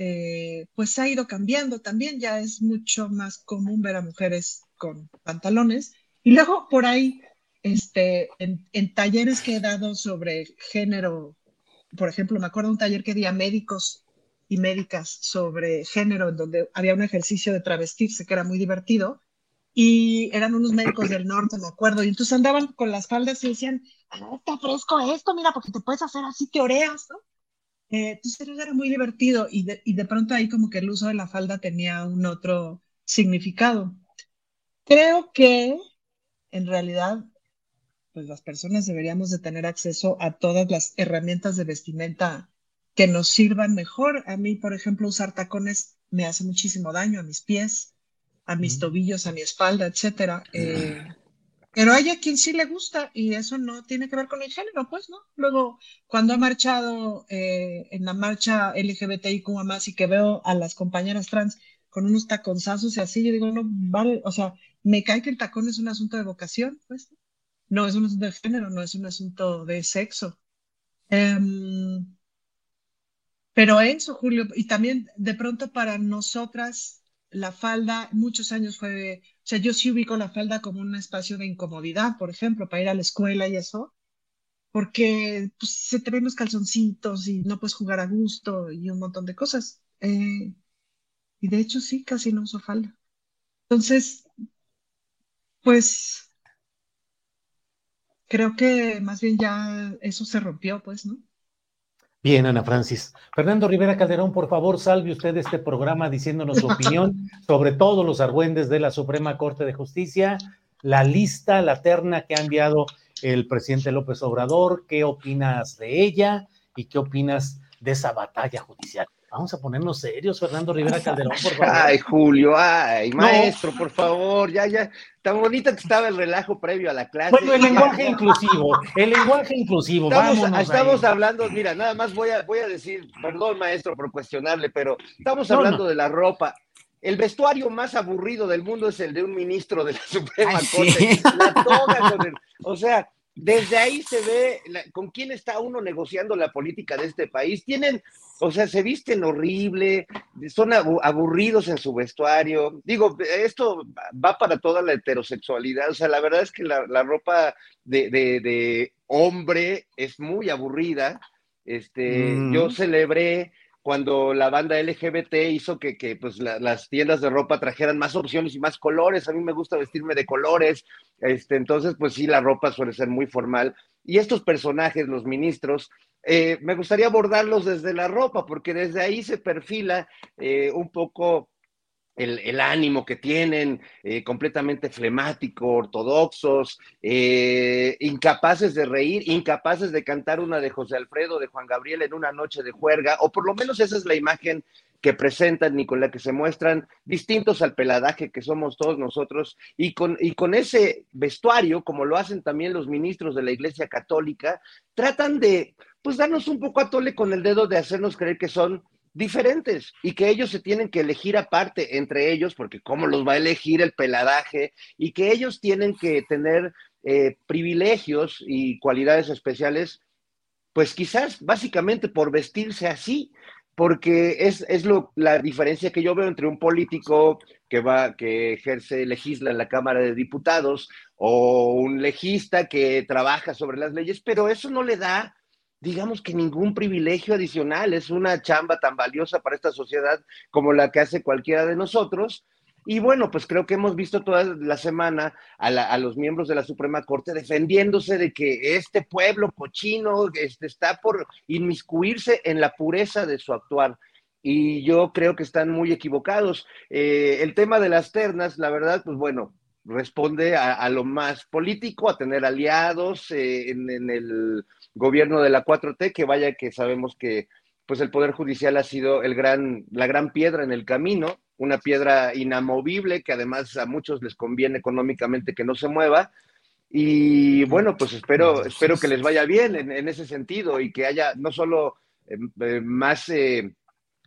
eh, pues ha ido cambiando también, ya es mucho más común ver a mujeres con pantalones. Y luego por ahí, este, en, talleres que he dado sobre género, por ejemplo, me acuerdo un taller que di a médicos y médicas sobre género, en donde había un ejercicio de travestirse que era muy divertido, y eran unos médicos del norte, me acuerdo, y entonces andaban con las faldas y decían, ah, está fresco esto, mira, porque te puedes hacer así, te oreas, ¿no? Eh, entonces era muy divertido y de, y de pronto ahí como que el uso de la falda tenía un otro significado. Creo que en realidad pues las personas deberíamos de tener acceso a todas las herramientas de vestimenta que nos sirvan mejor. A mí, por ejemplo, usar tacones me hace muchísimo daño a mis pies, a mis tobillos, a mi espalda, etcétera. Eh, pero hay a quien sí le gusta y eso no tiene que ver con el género, pues, ¿no? Luego, cuando he marchado eh, en la marcha LGBTIQ más y que veo a las compañeras trans con unos taconzazos y así, yo digo, no, vale, o sea, me cae que el tacón es un asunto de vocación, pues, no es un asunto de género, no es un asunto de sexo. Em, pero eso, Julio, y también de pronto para nosotras la falda muchos años fue, o sea, yo sí ubico la falda como un espacio de incomodidad, por ejemplo, para ir a la escuela y eso, porque pues, se te ven los calzoncitos y no puedes jugar a gusto y un montón de cosas. Eh, y de hecho sí, casi no uso falda. Entonces, pues creo que más bien ya eso se rompió, pues, ¿no? Bien, Ana Francis. Fernando Rivera Calderón, por favor, salve usted este programa diciéndonos su opinión sobre todos los argüendes de la Suprema Corte de Justicia, la lista, la terna que ha enviado el presidente López Obrador, qué opinas de ella y qué opinas de esa batalla judicial. Vamos a ponernos serios, Fernando Rivera Calderón, por favor. Ay, Julio, ay, maestro, por favor, ya, ya. Tan bonita que estaba el relajo previo a la clase. Bueno, el lenguaje inclusivo, el lenguaje inclusivo, estamos, Estamos hablando, mira, nada más voy a, voy a decir, perdón, maestro, por cuestionarle, pero estamos hablando de la ropa. El vestuario más aburrido del mundo es el de un ministro de la Suprema Corte. La toga con el, o sea, desde ahí se ve con quién está uno negociando la política de este país. Tienen, o sea, se visten horrible, son aburridos en su vestuario. Digo, esto va para toda la heterosexualidad. O sea, la verdad es que la, ropa de, hombre es muy aburrida. Este, yo mm. celebré cuando la banda LGBT hizo que, pues, las tiendas de ropa trajeran más opciones y más colores. A mí me gusta vestirme de colores. Este, entonces, pues sí, la ropa suele ser muy formal. Y estos personajes, los ministros, eh, me gustaría abordarlos desde la ropa, porque desde ahí se perfila eh, un poco el, ánimo que tienen, eh, completamente flemático, ortodoxos, eh, incapaces de reír, incapaces de cantar una de José Alfredo, de Juan Gabriel en una noche de juerga, o por lo menos esa es la imagen que presentan y con la que se muestran distintos al peladaje que somos todos nosotros, y con, y con ese vestuario, como lo hacen también los ministros de la Iglesia Católica, tratan de, pues, darnos un poco a tole con el dedo de hacernos creer que son diferentes y que ellos se tienen que elegir aparte entre ellos, porque cómo los va a elegir el peladaje, y que ellos tienen que tener eh, privilegios y cualidades especiales, pues quizás básicamente por vestirse así, porque es, es lo, la diferencia que yo veo entre un político que va, que ejerce, legisla en la Cámara de Diputados, o un legista que trabaja sobre las leyes, pero eso no le da digamos que ningún privilegio adicional, es una chamba tan valiosa para esta sociedad como la que hace cualquiera de nosotros. Y bueno, pues creo que hemos visto toda la semana a, los miembros de la Suprema Corte defendiéndose de que este pueblo cochino este, está por inmiscuirse en la pureza de su actuar. Y yo creo que están muy equivocados. Eh, el tema de las ternas, la verdad, pues bueno, responde a, lo más político, a tener aliados eh, en, el gobierno de la 4T, que vaya que sabemos que pues el Poder Judicial ha sido el gran, la gran piedra en el camino, una piedra inamovible que además a muchos les conviene económicamente que no se mueva. Y bueno, pues espero, espero que les vaya bien en, ese sentido y que haya no solo eh, eh, más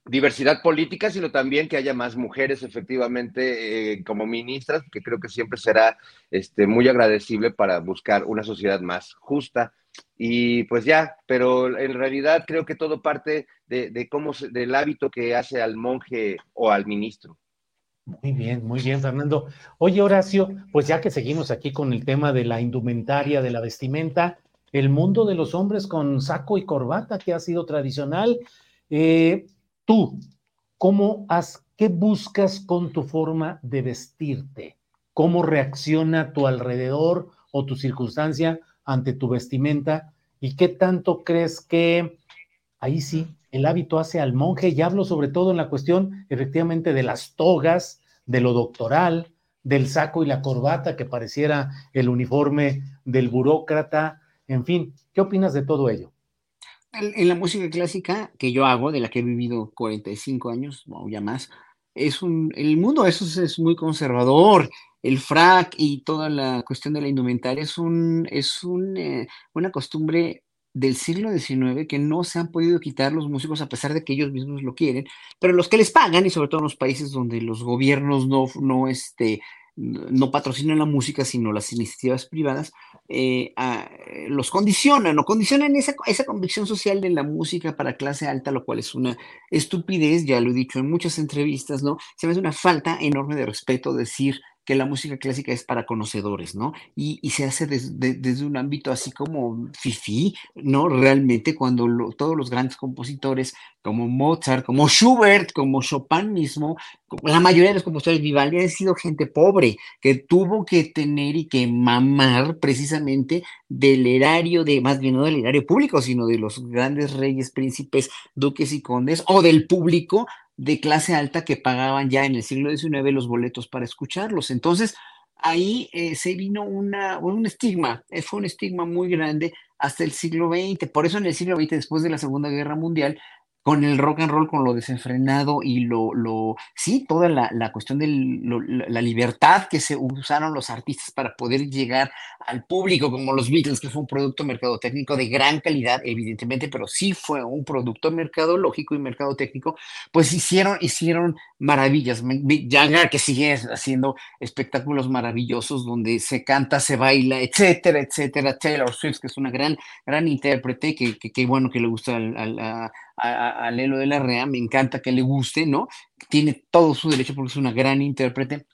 diversidad política, sino también que haya más mujeres efectivamente eh, como ministras, que creo que siempre será este, muy agradecible para buscar una sociedad más justa, y pues ya, pero en realidad creo que todo parte de, cómo del hábito que hace al monje o al ministro. Muy bien, muy bien, Fernando. Oye, Horacio, pues ya que seguimos aquí con el tema de la indumentaria, de la vestimenta, el mundo de los hombres con saco y corbata, que ha sido tradicional. Eh, tú, ¿cómo has, qué buscas con tu forma de vestirte? ¿Cómo reacciona tu alrededor o tu circunstancia ante tu vestimenta? ¿Y qué tanto crees que ahí sí el hábito hace al monje, y hablo sobre todo en la cuestión efectivamente de las togas, de lo doctoral, del saco y la corbata que pareciera el uniforme del burócrata, en fin, ¿qué opinas de todo ello? En la música clásica que yo hago, de la que he vivido 45 años o ya más, es un, el mundo eso es, muy conservador. El frac y toda la cuestión de la indumentaria es, un, es un, eh, una costumbre del siglo XIX que no se han podido quitar los músicos a pesar de que ellos mismos lo quieren, pero los que les pagan y sobre todo en los países donde los gobiernos no, no, este, no patrocinan la música, sino las iniciativas privadas, eh, los condicionan o condicionan esa, esa convicción social de la música para clase alta, lo cual es una estupidez, ya lo he dicho en muchas entrevistas, ¿no? Se me hace una falta enorme de respeto decir que la música clásica es para conocedores, ¿no? Y, se hace desde un ámbito así como fifi, ¿no? Realmente cuando todos los grandes compositores como Mozart, como Schubert, como Chopin mismo, la mayoría de los compositores Vivaldi han sido gente pobre que tuvo que tener y que mamar precisamente del erario de, más bien no del erario público, sino de los grandes reyes, príncipes, duques y condes o del público de clase alta que pagaban ya en el siglo XIX los boletos para escucharlos. Entonces, ahí eh, se vino una, un estigma, eh, fue un estigma muy grande hasta el siglo XX. Por eso en el siglo XX, después de la Segunda Guerra Mundial, con el rock and roll, con lo desenfrenado y lo, lo sí, toda la, la cuestión de la libertad que se usaron los artistas para poder llegar al público, como los Beatles, que fue un producto mercadotécnico de gran calidad, evidentemente, pero sí fue un producto mercadológico y mercadotécnico, pues hicieron, hicieron maravillas. Jagger, que sigue haciendo espectáculos maravillosos donde se canta, se baila, etcétera, etcétera. Taylor Swift, que es una gran, gran intérprete, que, que, bueno que le gusta al, a, Lelo de la Rea, me encanta que le guste, ¿no? Tiene todo su derecho porque es una gran intérprete.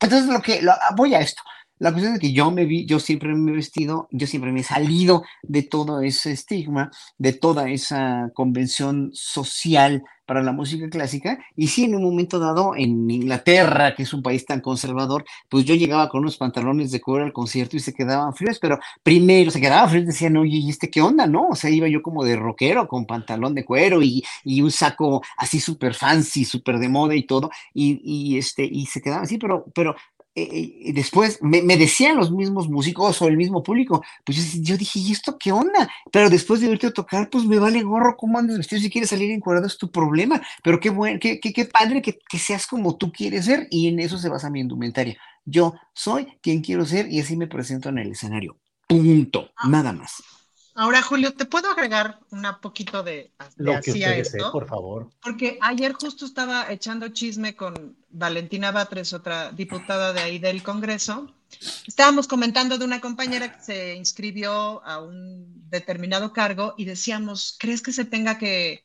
Entonces, lo que voy a esto. La cuestión es que yo me vi, yo siempre me he vestido, yo siempre me he salido de todo ese estigma, de toda esa convención social para la música clásica. Y sí, en un momento dado, en Inglaterra, que es un país tan conservador, pues yo llegaba con unos pantalones de cuero al concierto y se quedaban fríos, pero primero se quedaban fríos, decían, oye, ¿y este qué onda? No, o sea, iba yo como de rockero con pantalón de cuero y, y un saco así súper fancy, súper de moda y todo, y, y, este, y se quedaban así, pero, pero y después me, decían los mismos músicos o el mismo público, pues yo, dije, ¿y esto qué onda? Pero después de irte a tocar, pues me vale gorro cómo andas vestido, si quieres salir encuadrado es tu problema, pero qué bueno, qué, qué, padre que, que, seas como tú quieres ser y en eso se basa mi indumentaria. Yo soy quien quiero ser y así me presento en el escenario. Punto, ah. nada más. Ahora, Julio, ¿te puedo agregar un poquito de, Lo que usted desee, por favor. Porque ayer justo estaba echando chisme con Valentina Batres, otra diputada de ahí del Congreso. Estábamos comentando de una compañera que se inscribió a un determinado cargo y decíamos, ¿crees que se tenga que,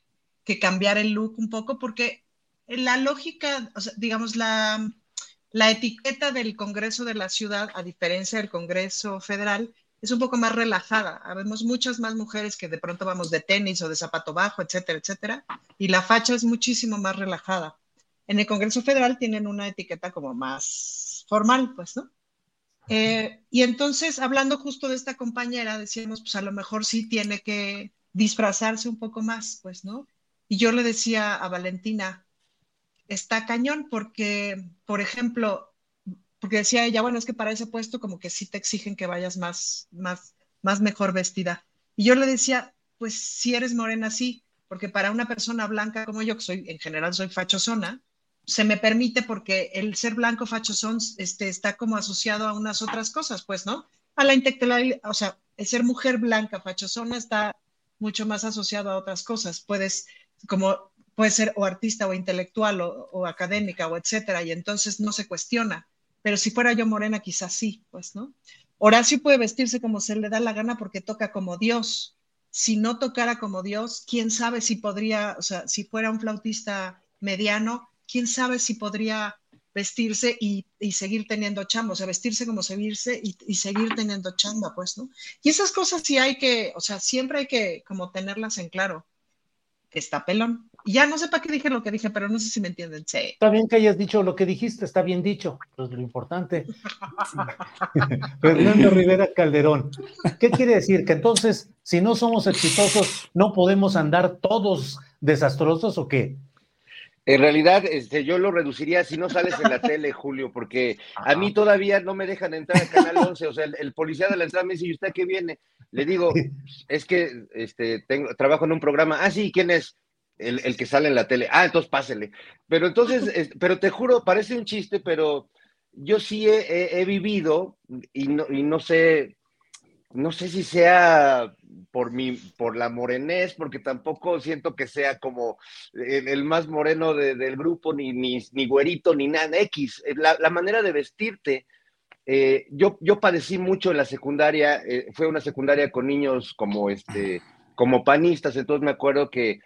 cambiar el look un poco? Porque la lógica, o sea, digamos, la, la etiqueta del Congreso de la Ciudad, a diferencia del Congreso Federal, es un poco más relajada. Habemos muchas más mujeres que de pronto vamos de tenis o de zapato bajo, etcétera, etcétera, y la facha es muchísimo más relajada. En el Congreso Federal tienen una etiqueta como más formal, pues, ¿no? Eh, y entonces, hablando justo de esta compañera, decíamos, pues a lo mejor sí tiene que disfrazarse un poco más, pues, ¿no? Y yo le decía a Valentina, está cañón porque, por ejemplo, porque decía ella, bueno, es que para ese puesto como que sí te exigen que vayas más, más, más mejor vestida. Y yo le decía, pues si eres morena, sí, porque para una persona blanca como yo, que soy, en general soy fachosona, se me permite porque el ser blanco fachosón este, está como asociado a unas otras cosas, pues, ¿no? A la intelectualidad, o sea, el ser mujer blanca fachosona está mucho más asociado a otras cosas. Puedes, como, puede ser o artista o intelectual o, o académica o etcétera, y entonces no se cuestiona pero si fuera yo morena, quizás sí, pues, ¿no? Horacio puede vestirse como se le da la gana porque toca como Dios. Si no tocara como Dios, quién sabe si podría, o sea, si fuera un flautista mediano, quién sabe si podría vestirse y, seguir teniendo chamba, o sea, vestirse como se y, y, seguir teniendo chamba, pues, ¿no? Y esas cosas sí hay que, o sea, siempre hay que como tenerlas en claro. Está pelón. Ya no sé para qué dije lo que dije, pero no sé si me entienden. Sí. Está bien que hayas dicho lo que dijiste, está bien dicho, es lo importante. Fernando Rivera Calderón, ¿qué quiere decir? Que entonces, si no somos exitosos, ¿no podemos andar todos desastrosos o qué? En realidad, este, yo lo reduciría si no sales en la tele, Julio, porque a mí todavía no me dejan entrar al Canal 11. O sea, el, policía de la entrada me dice, ¿y usted qué viene? Le digo, es que este, tengo, trabajo en un programa. Ah, sí, ¿quién es? El, que sale en la tele. Ah, entonces pásele. Pero entonces, pero te juro, parece un chiste, pero yo sí he, he vivido y no, y no sé no sé si sea por mi, por la morenés, porque tampoco siento que sea como el, más moreno del grupo, ni, ni, ni, güerito, ni nada, X. Eh, la, manera de vestirte, eh, yo, yo padecí mucho en la secundaria, eh, fue una secundaria con niños como, este, como panistas, entonces me acuerdo que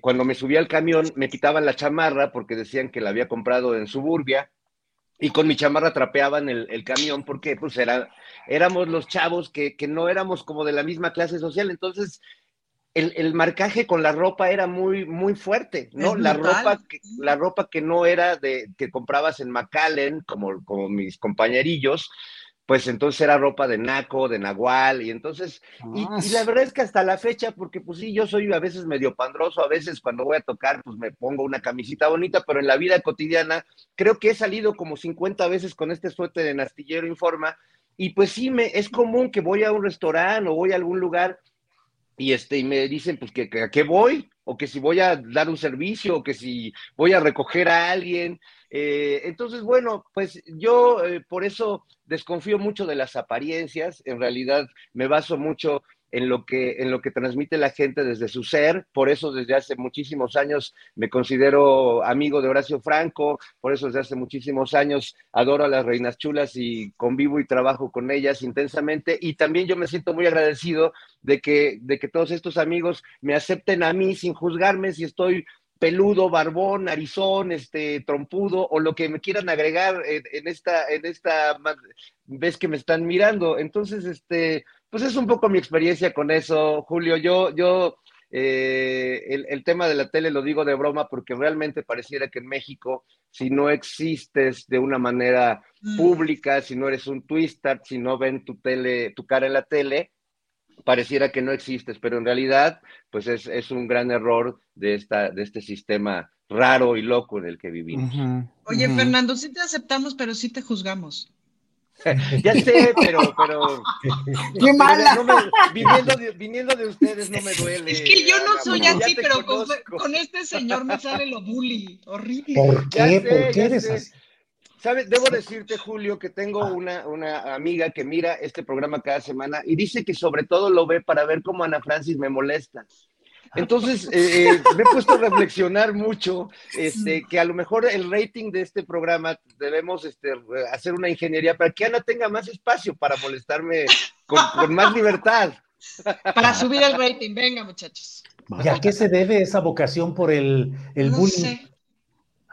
cuando me subía al camión me quitaban la chamarra porque decían que la había comprado en Suburbia y con mi chamarra trapeaban el, el camión porque pues era, éramos los chavos que, que, no éramos como de la misma clase social, entonces el, el marcaje con la ropa era muy, muy fuerte, ¿no? La ropa, que, la ropa que no era de que comprabas en McAllen, como, como mis compañerillos, pues entonces era ropa de naco, de nahual, y entonces, y, ah, la verdad es que hasta la fecha, porque pues sí, yo soy a veces medio pandroso, a veces cuando voy a tocar, pues me pongo una camisita bonita, pero en la vida cotidiana creo que he salido como 50 veces con este suéter de Nastillero Informa, y pues sí, me, es común que voy a un restaurante o voy a algún lugar y, este, y me dicen pues que, que a qué voy, o que si voy a dar un servicio, o que si voy a recoger a alguien, eh, entonces, bueno, pues yo eh, por eso desconfío mucho de las apariencias, en realidad me baso mucho en lo que en lo que transmite la gente desde su ser, por eso desde hace muchísimos años me considero amigo de Horacio Franco, por eso desde hace muchísimos años adoro a las reinas chulas y convivo y trabajo con ellas intensamente. Y también yo me siento muy agradecido de que de que todos estos amigos me acepten a mí sin juzgarme si estoy peludo, barbón, narizón, este, trompudo, o lo que me quieran agregar en, esta, en esta vez que me están mirando. Entonces, este, pues es un poco mi experiencia con eso, Julio. Yo, yo, eh, el, tema de la tele lo digo de broma porque realmente pareciera que en México, si no existes de una manera mm. pública, si no eres un twister, si no ven tu tele, tu cara en la tele, pareciera que no existes, pero en realidad, pues es, un gran error de, esta, de este sistema raro y loco en el que vivimos. Oye, Fernando, sí te aceptamos, pero sí te juzgamos. ya sé, pero, pero. ¡Qué mala! viniendo, de, ustedes no me duele. Es que yo no soy así, pero con, este señor me sale lo bully. Horrible. ¿Por qué? ¿Por qué eres así? ¿Sabes? Debo decirte, Julio, que tengo una, una, amiga que mira este programa cada semana y dice que sobre todo lo ve para ver cómo Ana Francis me molesta. Entonces, eh, eh, me he puesto a reflexionar mucho, este, que a lo mejor el rating de este programa debemos este, hacer una ingeniería para que Ana tenga más espacio para molestarme con, más libertad. Para subir el rating, venga muchachos. ¿Y a qué se debe esa vocación por el, el bullying?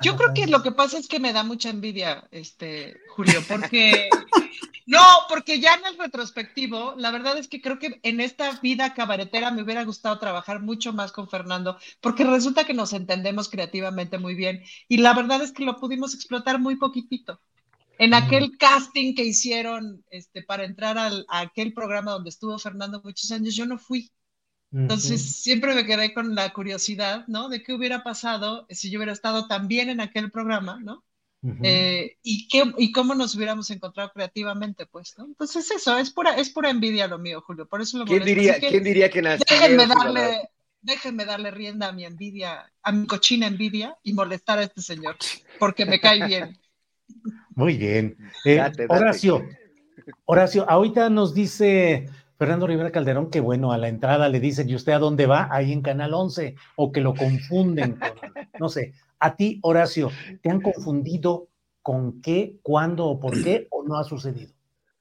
Yo creo que lo que pasa es que me da mucha envidia, este, Julio, porque no, porque ya en el retrospectivo, la verdad es que creo que en esta vida cabaretera me hubiera gustado trabajar mucho más con Fernando, porque resulta que nos entendemos creativamente muy bien y la verdad es que lo pudimos explotar muy poquitito. En aquel casting que hicieron este, para entrar al, a aquel programa donde estuvo Fernando muchos años, yo no fui. Entonces, siempre me quedé con la curiosidad, ¿no? De qué hubiera pasado si yo hubiera estado también en aquel programa, ¿no? Eh, y, qué, y cómo nos hubiéramos encontrado creativamente, pues, ¿no? Entonces, eso, es pura, es pura envidia lo mío, Julio, por eso lo ¿Quién diría, que, ¿quién diría que nació? Déjenme darle, déjenme darle rienda a mi envidia, a mi cochina envidia y molestar a este señor, porque me cae bien. Muy bien. Eh, Horacio, Horacio, ahorita nos dice Fernando Rivera Calderón, que bueno, a la entrada le dicen, ¿y usted a dónde va? Ahí en Canal 11, o que lo confunden con, no sé. A ti, Horacio, ¿te han confundido con qué, cuándo o por qué, o no ha sucedido?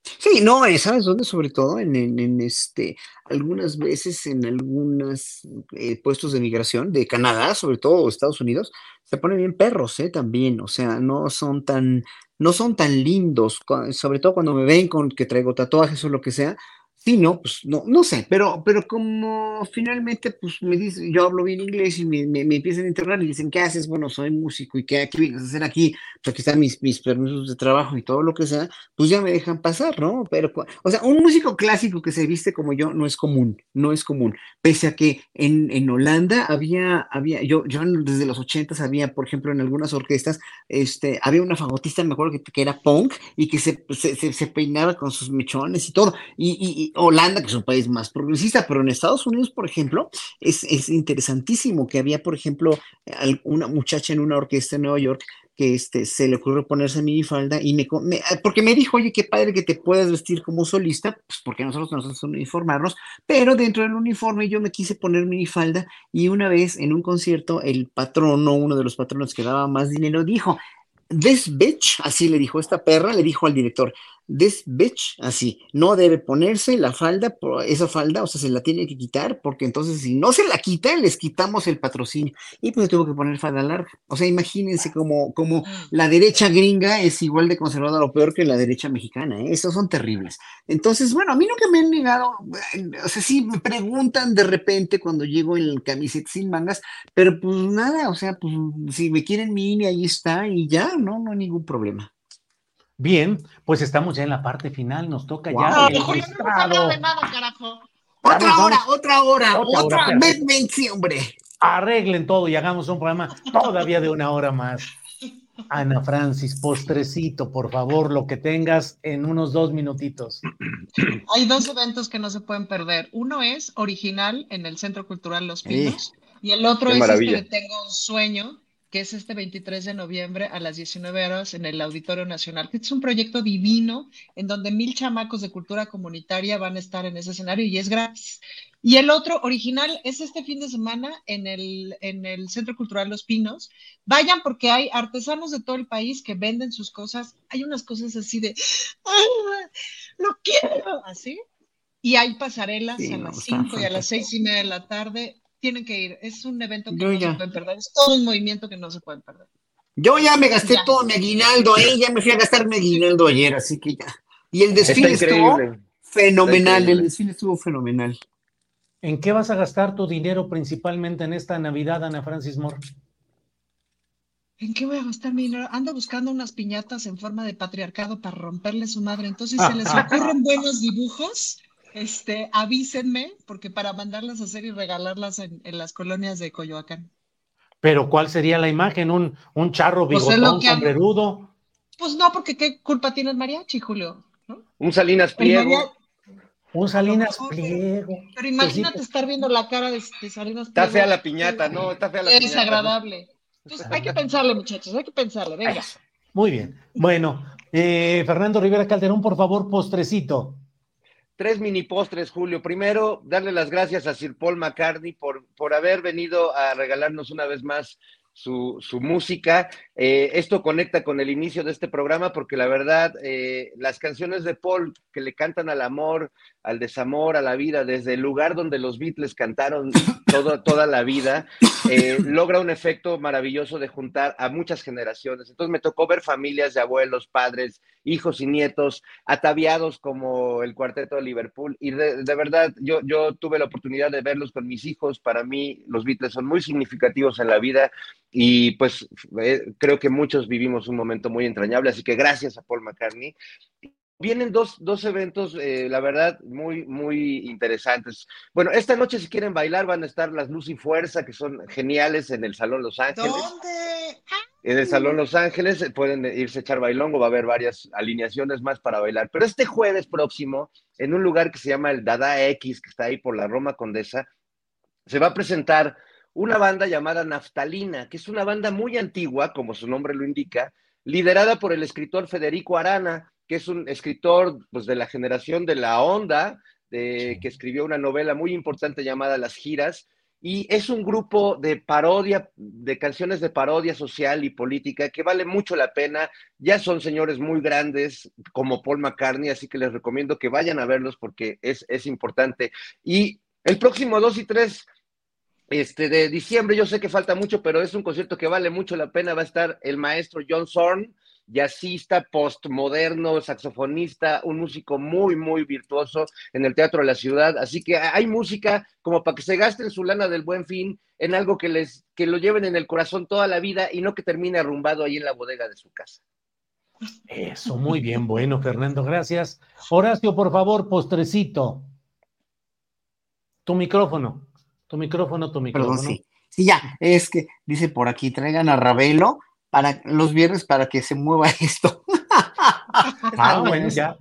Sí, no, eh, ¿sabes dónde? Sobre todo en, en, este, algunas veces en algunos eh, puestos de migración de Canadá, sobre todo Estados Unidos, se ponen bien perros, ¿eh? También, o sea, no son tan, no son tan lindos, sobre todo cuando me ven con que traigo tatuajes o lo que sea, Sí, no, pues no, no sé, pero, pero como finalmente, pues me dice, yo hablo bien inglés y me, me, empiezan a internar y dicen, ¿qué haces? Bueno, soy músico y ¿qué, qué vienes a hacer aquí? Pues aquí están mis, mis permisos de trabajo y todo lo que sea, pues ya me dejan pasar, ¿no? Pero, o sea, un músico clásico que se viste como yo no es común, no es común. Pese a que en, en Holanda había, había, yo, yo desde los ochentas había, por ejemplo, en algunas orquestas, este, había una fagotista, me acuerdo que, que era punk y que se, se, se, peinaba con sus mechones y todo. y Holanda, que es un país más progresista, pero en Estados Unidos, por ejemplo, es, es interesantísimo que había, por ejemplo, una muchacha en una orquesta en Nueva York que este, se le ocurrió ponerse minifalda y me, porque me dijo, oye, qué padre que te puedas vestir como solista, pues porque nosotros nos hacemos uniformarnos, pero dentro del uniforme yo me quise poner minifalda y una vez en un concierto el patrono, uno de los patronos que daba más dinero, dijo, this bitch, así le dijo esta perra, le dijo al director, this bitch, así, no debe ponerse la falda, esa falda, o sea, se la tiene que quitar, porque entonces si no se la quita, les quitamos el patrocinio. Y pues tuvo que poner falda larga. O sea, imagínense como, como la derecha gringa es igual de conservadora o peor que la derecha mexicana, ¿eh? esos son terribles. Entonces, bueno, a mí nunca me han negado, o sea, sí me preguntan de repente cuando llego en camiseta sin mangas, pero pues nada, o sea, pues si me quieren mi ahí está y ya, no, no hay ningún problema. Bien, pues estamos ya en la parte final, nos toca ya el Otra hora, otra hora, otra, otra hombre. Arreglen todo y hagamos un programa todavía de una hora más. Ana Francis, postrecito, por favor, lo que tengas en unos dos minutitos. Hay dos eventos que no se pueden perder. Uno es original en el Centro Cultural Los Pinos y el otro es este Tengo un sueño, que es este 23 de noviembre a las 19 horas en el Auditorio Nacional, que es un proyecto divino en donde mil chamacos de cultura comunitaria van a estar en ese escenario y es gratis. Y el otro original es este fin de semana en el, en el Centro Cultural Los Pinos. Vayan porque hay artesanos de todo el país que venden sus cosas. Hay unas cosas así de, ¡Ah, lo quiero! Así. Y hay pasarelas a las 5 y a las 6 y media de la tarde tienen que ir. Es un evento que no se pueden perder. Es todo un movimiento que no se pueden perder. Yo ya me gasté todo mi aguinaldo, ¿eh? ya me fui a gastar mi aguinaldo ayer, así que ya. Y el desfile estuvo fenomenal, el desfile estuvo fenomenal. ¿En qué vas a gastar tu dinero principalmente en esta Navidad, Ana Francis Moore? ¿En qué voy a gastar mi dinero? Ando buscando unas piñatas en forma de patriarcado para romperle su madre. Entonces, se les ocurren buenos dibujos este, avísenme, porque para mandarlas a hacer y regalarlas en, las colonias de Coyoacán. Pero ¿cuál sería la imagen? ¿Un, un charro pues bigotón, sombrerudo? Pues no, porque ¿qué culpa tiene el mariachi, Julio? Un Salinas Pliego. Un Salinas Pliego. Pero pues imagínate estar viendo la cara de, Salinas Pliego. Está fea la piñata, ¿no? Está fea la piñata. Es agradable. Entonces hay que pensarle, muchachos, hay que pensarle, venga. Muy bien. Bueno, eh, Fernando Rivera Calderón, por favor, postrecito tres mini postres, Julio. Primero, darle las gracias a Sir Paul McCartney por, por haber venido a regalarnos una vez más su, su música. Eh, esto conecta con el inicio de este programa porque la verdad, eh, las canciones de Paul que le cantan al amor, al desamor, a la vida, desde el lugar donde los Beatles cantaron todo, toda la vida, eh, logra un efecto maravilloso de juntar a muchas generaciones. Entonces me tocó ver familias de abuelos, padres, hijos y nietos ataviados como el cuarteto de Liverpool. Y de, verdad, yo, yo tuve la oportunidad de verlos con mis hijos. Para mí, los Beatles son muy significativos en la vida y pues eh, creo que muchos vivimos un momento muy entrañable. Así que gracias a Paul McCartney vienen dos, dos eventos, eh, la verdad, muy, muy interesantes. Bueno, esta noche si quieren bailar van a estar las Luz y Fuerza, que son geniales en el Salón Los Ángeles. ¿Dónde? En el Salón Los Ángeles eh, pueden irse a echar bailongo, va a haber varias alineaciones más para bailar. Pero este jueves próximo, en un lugar que se llama el Dada X, que está ahí por la Roma Condesa, se va a presentar una banda llamada Naftalina, que es una banda muy antigua, como su nombre lo indica, liderada por el escritor Federico Arana, que es un escritor pues, de la generación de la onda, de, que escribió una novela muy importante llamada Las Giras, y es un grupo de parodia, de canciones de parodia social y política que vale mucho la pena. Ya son señores muy grandes como Paul McCartney, así que les recomiendo que vayan a verlos porque es, es importante. Y el próximo 2 y 3 este, de diciembre, yo sé que falta mucho, pero es un concierto que vale mucho la pena. Va a estar el maestro John Zorn, jazzista, postmoderno, saxofonista, un músico muy, muy virtuoso en el Teatro de la Ciudad. Así que hay música como para que se gasten su lana del buen fin en algo que les, que lo lleven en el corazón toda la vida y no que termine arrumbado ahí en la bodega de su casa. Eso, muy bien, bueno, Fernando, gracias. Horacio, por favor, postrecito. Tu micrófono, tu micrófono, tu micrófono. Perdón, sí. Sí, ya, es que dice por aquí, traigan a Ravelo para los viernes para que se mueva esto. Ah, bueno, ya.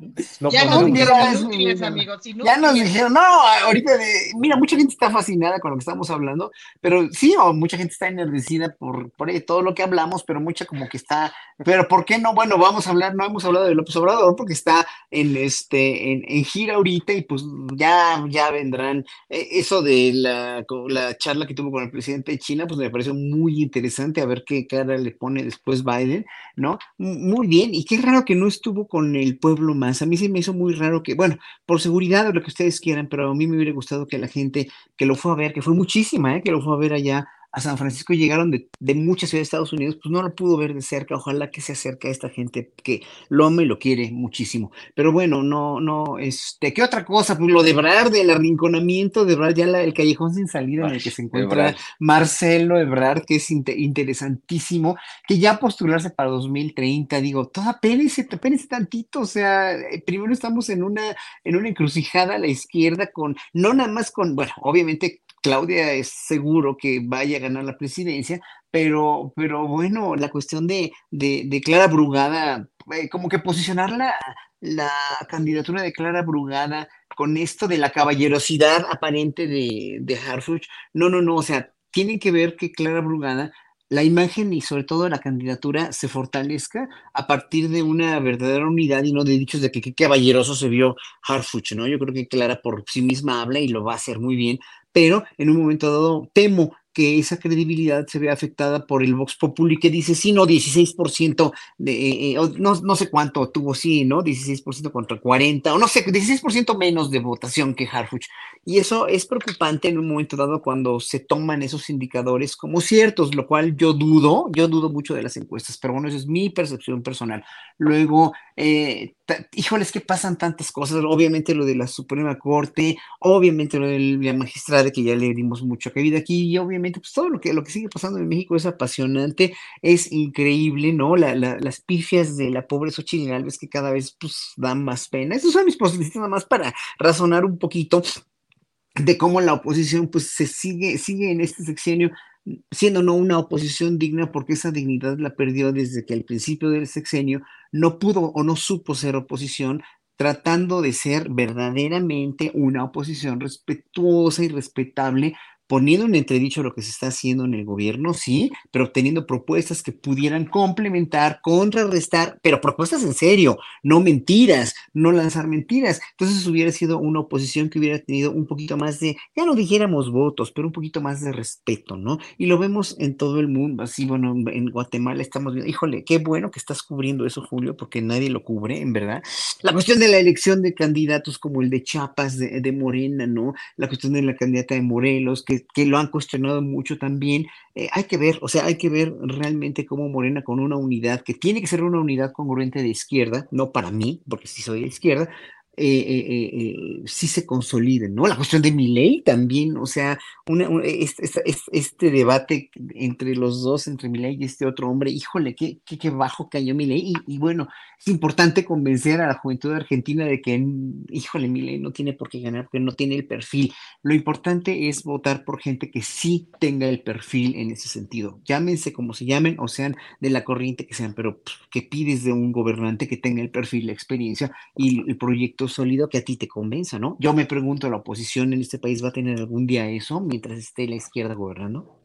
ya nos dijeron útiles, amigos. Ya nos dijeron, no, ahorita, de, mira, mucha gente está fascinada con lo que estamos hablando, pero sí, o mucha gente está enardecida por, por todo lo que hablamos, pero mucha como que está, pero ¿por qué no? Bueno, vamos a hablar, no hemos hablado de López Obrador porque está en este, en, en gira ahorita y pues ya, ya vendrán. Eh, eso de la, la charla que tuvo con el presidente de China, pues me pareció muy interesante a ver qué cara le pone después Biden, ¿no? Muy bien, y qué raro que no estuvo con el pueblo más. A mí se me hizo muy raro que, bueno, por seguridad o lo que ustedes quieran, pero a mí me hubiera gustado que la gente que lo fue a ver, que fue muchísima, ¿eh? que lo fue a ver allá a San Francisco llegaron de, de, muchas ciudades de Estados Unidos, pues no lo pudo ver de cerca. Ojalá que se acerque a esta gente que lo ama y lo quiere muchísimo. Pero bueno, no, no, este, ¿qué otra cosa? Pues lo de Ebrard, del arrinconamiento de Ebrard, ya la, el callejón sin salida en el que se encuentra Marcelo Ebrard, que es inter, interesantísimo, que ya postularse para 2030, digo, toda apénese, apénese tantito, o sea, primero estamos en una, en una encrucijada a la izquierda con, no nada más con, bueno, obviamente Claudia es seguro que vaya a ganar la presidencia, pero, pero bueno, la cuestión de, de, Clara Brugada, eh, como que posicionar la, la, candidatura de Clara Brugada con esto de la caballerosidad aparente de, de Harfuch, no, no, no, o sea, tiene que ver que Clara Brugada la imagen y sobre todo la candidatura se fortalezca a partir de una verdadera unidad y no de dichos de que qué caballeroso se vio Harfuch, ¿no? Yo creo que Clara por sí misma habla y lo va a hacer muy bien, pero en un momento dado temo que esa credibilidad se vea afectada por el Vox Populi que dice sí, no, 16% de, eh, eh no, no, sé cuánto tuvo, sí, ¿no? 16% contra 40, o no sé, 16% menos de votación que Harfuch. Y eso es preocupante en un momento dado cuando se toman esos indicadores como ciertos, lo cual yo dudo, yo dudo mucho de las encuestas, pero bueno, esa es mi percepción personal. Luego, eh, híjoles, que pasan tantas cosas, obviamente lo de la Suprema Corte, obviamente lo de la magistrada que ya le dimos mucha cabida aquí, y obviamente pues todo lo que, lo que sigue pasando en México es apasionante, es increíble, ¿no? La, las pifias de la pobre Xochitl Galvez que cada vez pues dan más pena. Esos son mis posibilidades nada más para razonar un poquito de cómo la oposición pues se sigue, sigue en este sexenio siendo no una oposición digna porque esa dignidad la perdió desde que al principio del sexenio no pudo o no supo ser oposición, tratando de ser verdaderamente una oposición respetuosa y respetable poniendo en entredicho lo que se está haciendo en el gobierno, sí, pero teniendo propuestas que pudieran complementar, contrarrestar, pero propuestas en serio, no mentiras, no lanzar mentiras. Entonces hubiera sido una oposición que hubiera tenido un poquito más de, ya no dijéramos votos, pero un poquito más de respeto, ¿no? Y lo vemos en todo el mundo, así, bueno, en Guatemala estamos viendo, híjole, qué bueno que estás cubriendo eso, Julio, porque nadie lo cubre, en verdad. La cuestión de la elección de candidatos como el de Chiapas, de Morena, ¿no? La cuestión de la candidata de Morelos, que que, lo han cuestionado mucho también. Eh, hay que ver, o sea, hay que ver realmente cómo Morena con una unidad, que tiene que ser una unidad congruente de izquierda, no para mí, porque sí soy de izquierda, eh, eh, eh, sí se consoliden, ¿no? La cuestión de mi ley también, o sea, una, este, debate entre los dos, entre mi ley y este otro hombre, híjole, qué, qué, qué bajo cayó mi ley, y, bueno, es importante convencer a la juventud argentina de que, híjole, mi ley no tiene por qué ganar, porque no tiene el perfil. Lo importante es votar por gente que sí tenga el perfil en ese sentido. Llámense como se llamen, o sean de la corriente que sean, pero que pides de un gobernante que tenga el perfil, la experiencia y el proyecto sólido que a ti te convenza, ¿no? Yo me pregunto, ¿la oposición en este país va a tener algún día eso mientras esté la izquierda gobernando?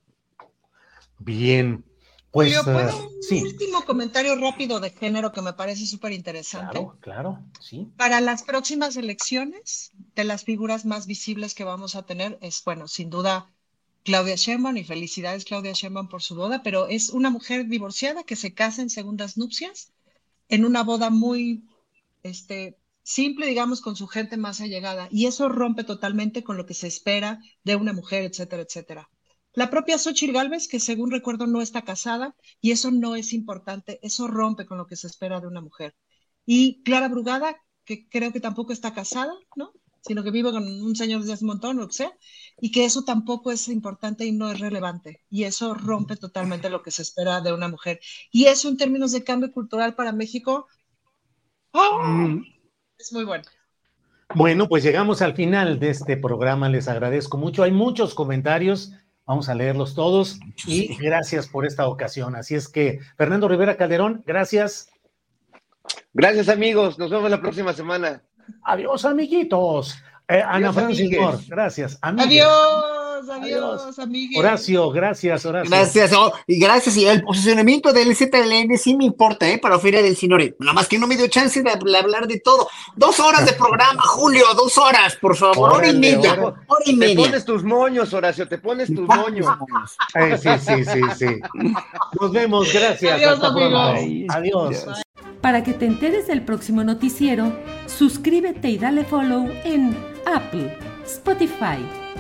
Bien, pues Yo, ¿puedo un último comentario rápido de género que me parece súper interesante. Claro, claro, sí. Para las próximas elecciones, de las figuras más visibles que vamos a tener es, bueno, sin duda, Claudia Sherman y felicidades Claudia Sherman por su boda, pero es una mujer divorciada que se casa en segundas nupcias en una boda muy este, simple, digamos, con su gente más allegada. Y eso rompe totalmente con lo que se espera de una mujer, etcétera, etcétera. La propia Xochitl Galvez, que según recuerdo no está casada, y eso no es importante, eso rompe con lo que se espera de una mujer. Y Clara Brugada, que creo que tampoco está casada, ¿no? Sino que vive con un señor desde hace un montón, lo que sea, y que eso tampoco es importante y no es relevante. Y eso rompe totalmente lo que se espera de una mujer. Y eso en términos de cambio cultural para México, ¡oh! Es muy bueno. Bueno, pues llegamos al final de este programa. Les agradezco mucho. Hay muchos comentarios. Vamos a leerlos todos y gracias por esta ocasión. Así es que, Fernando Rivera Calderón, gracias. Gracias, amigos. Nos vemos la próxima semana. Adiós, amiguitos. Eh, Ana Francis gracias. Adiós, adiós, amiguitos. Horacio, gracias, Horacio. Gracias, oh, y gracias. Y el posicionamiento del ZLN sí me importa, ¿eh? Para Feria del Sinore. Nada más que no me dio chance de hablar de todo. Dos horas de programa, Julio, dos horas, por favor. hora y media. Hora, y media. Te pones tus moños, Horacio, te pones tus moños. sí, sí, sí, sí. Nos vemos, gracias. Adiós, amigos. Adiós. Para que te enteres del próximo noticiero, suscríbete y dale follow en Apple, Spotify,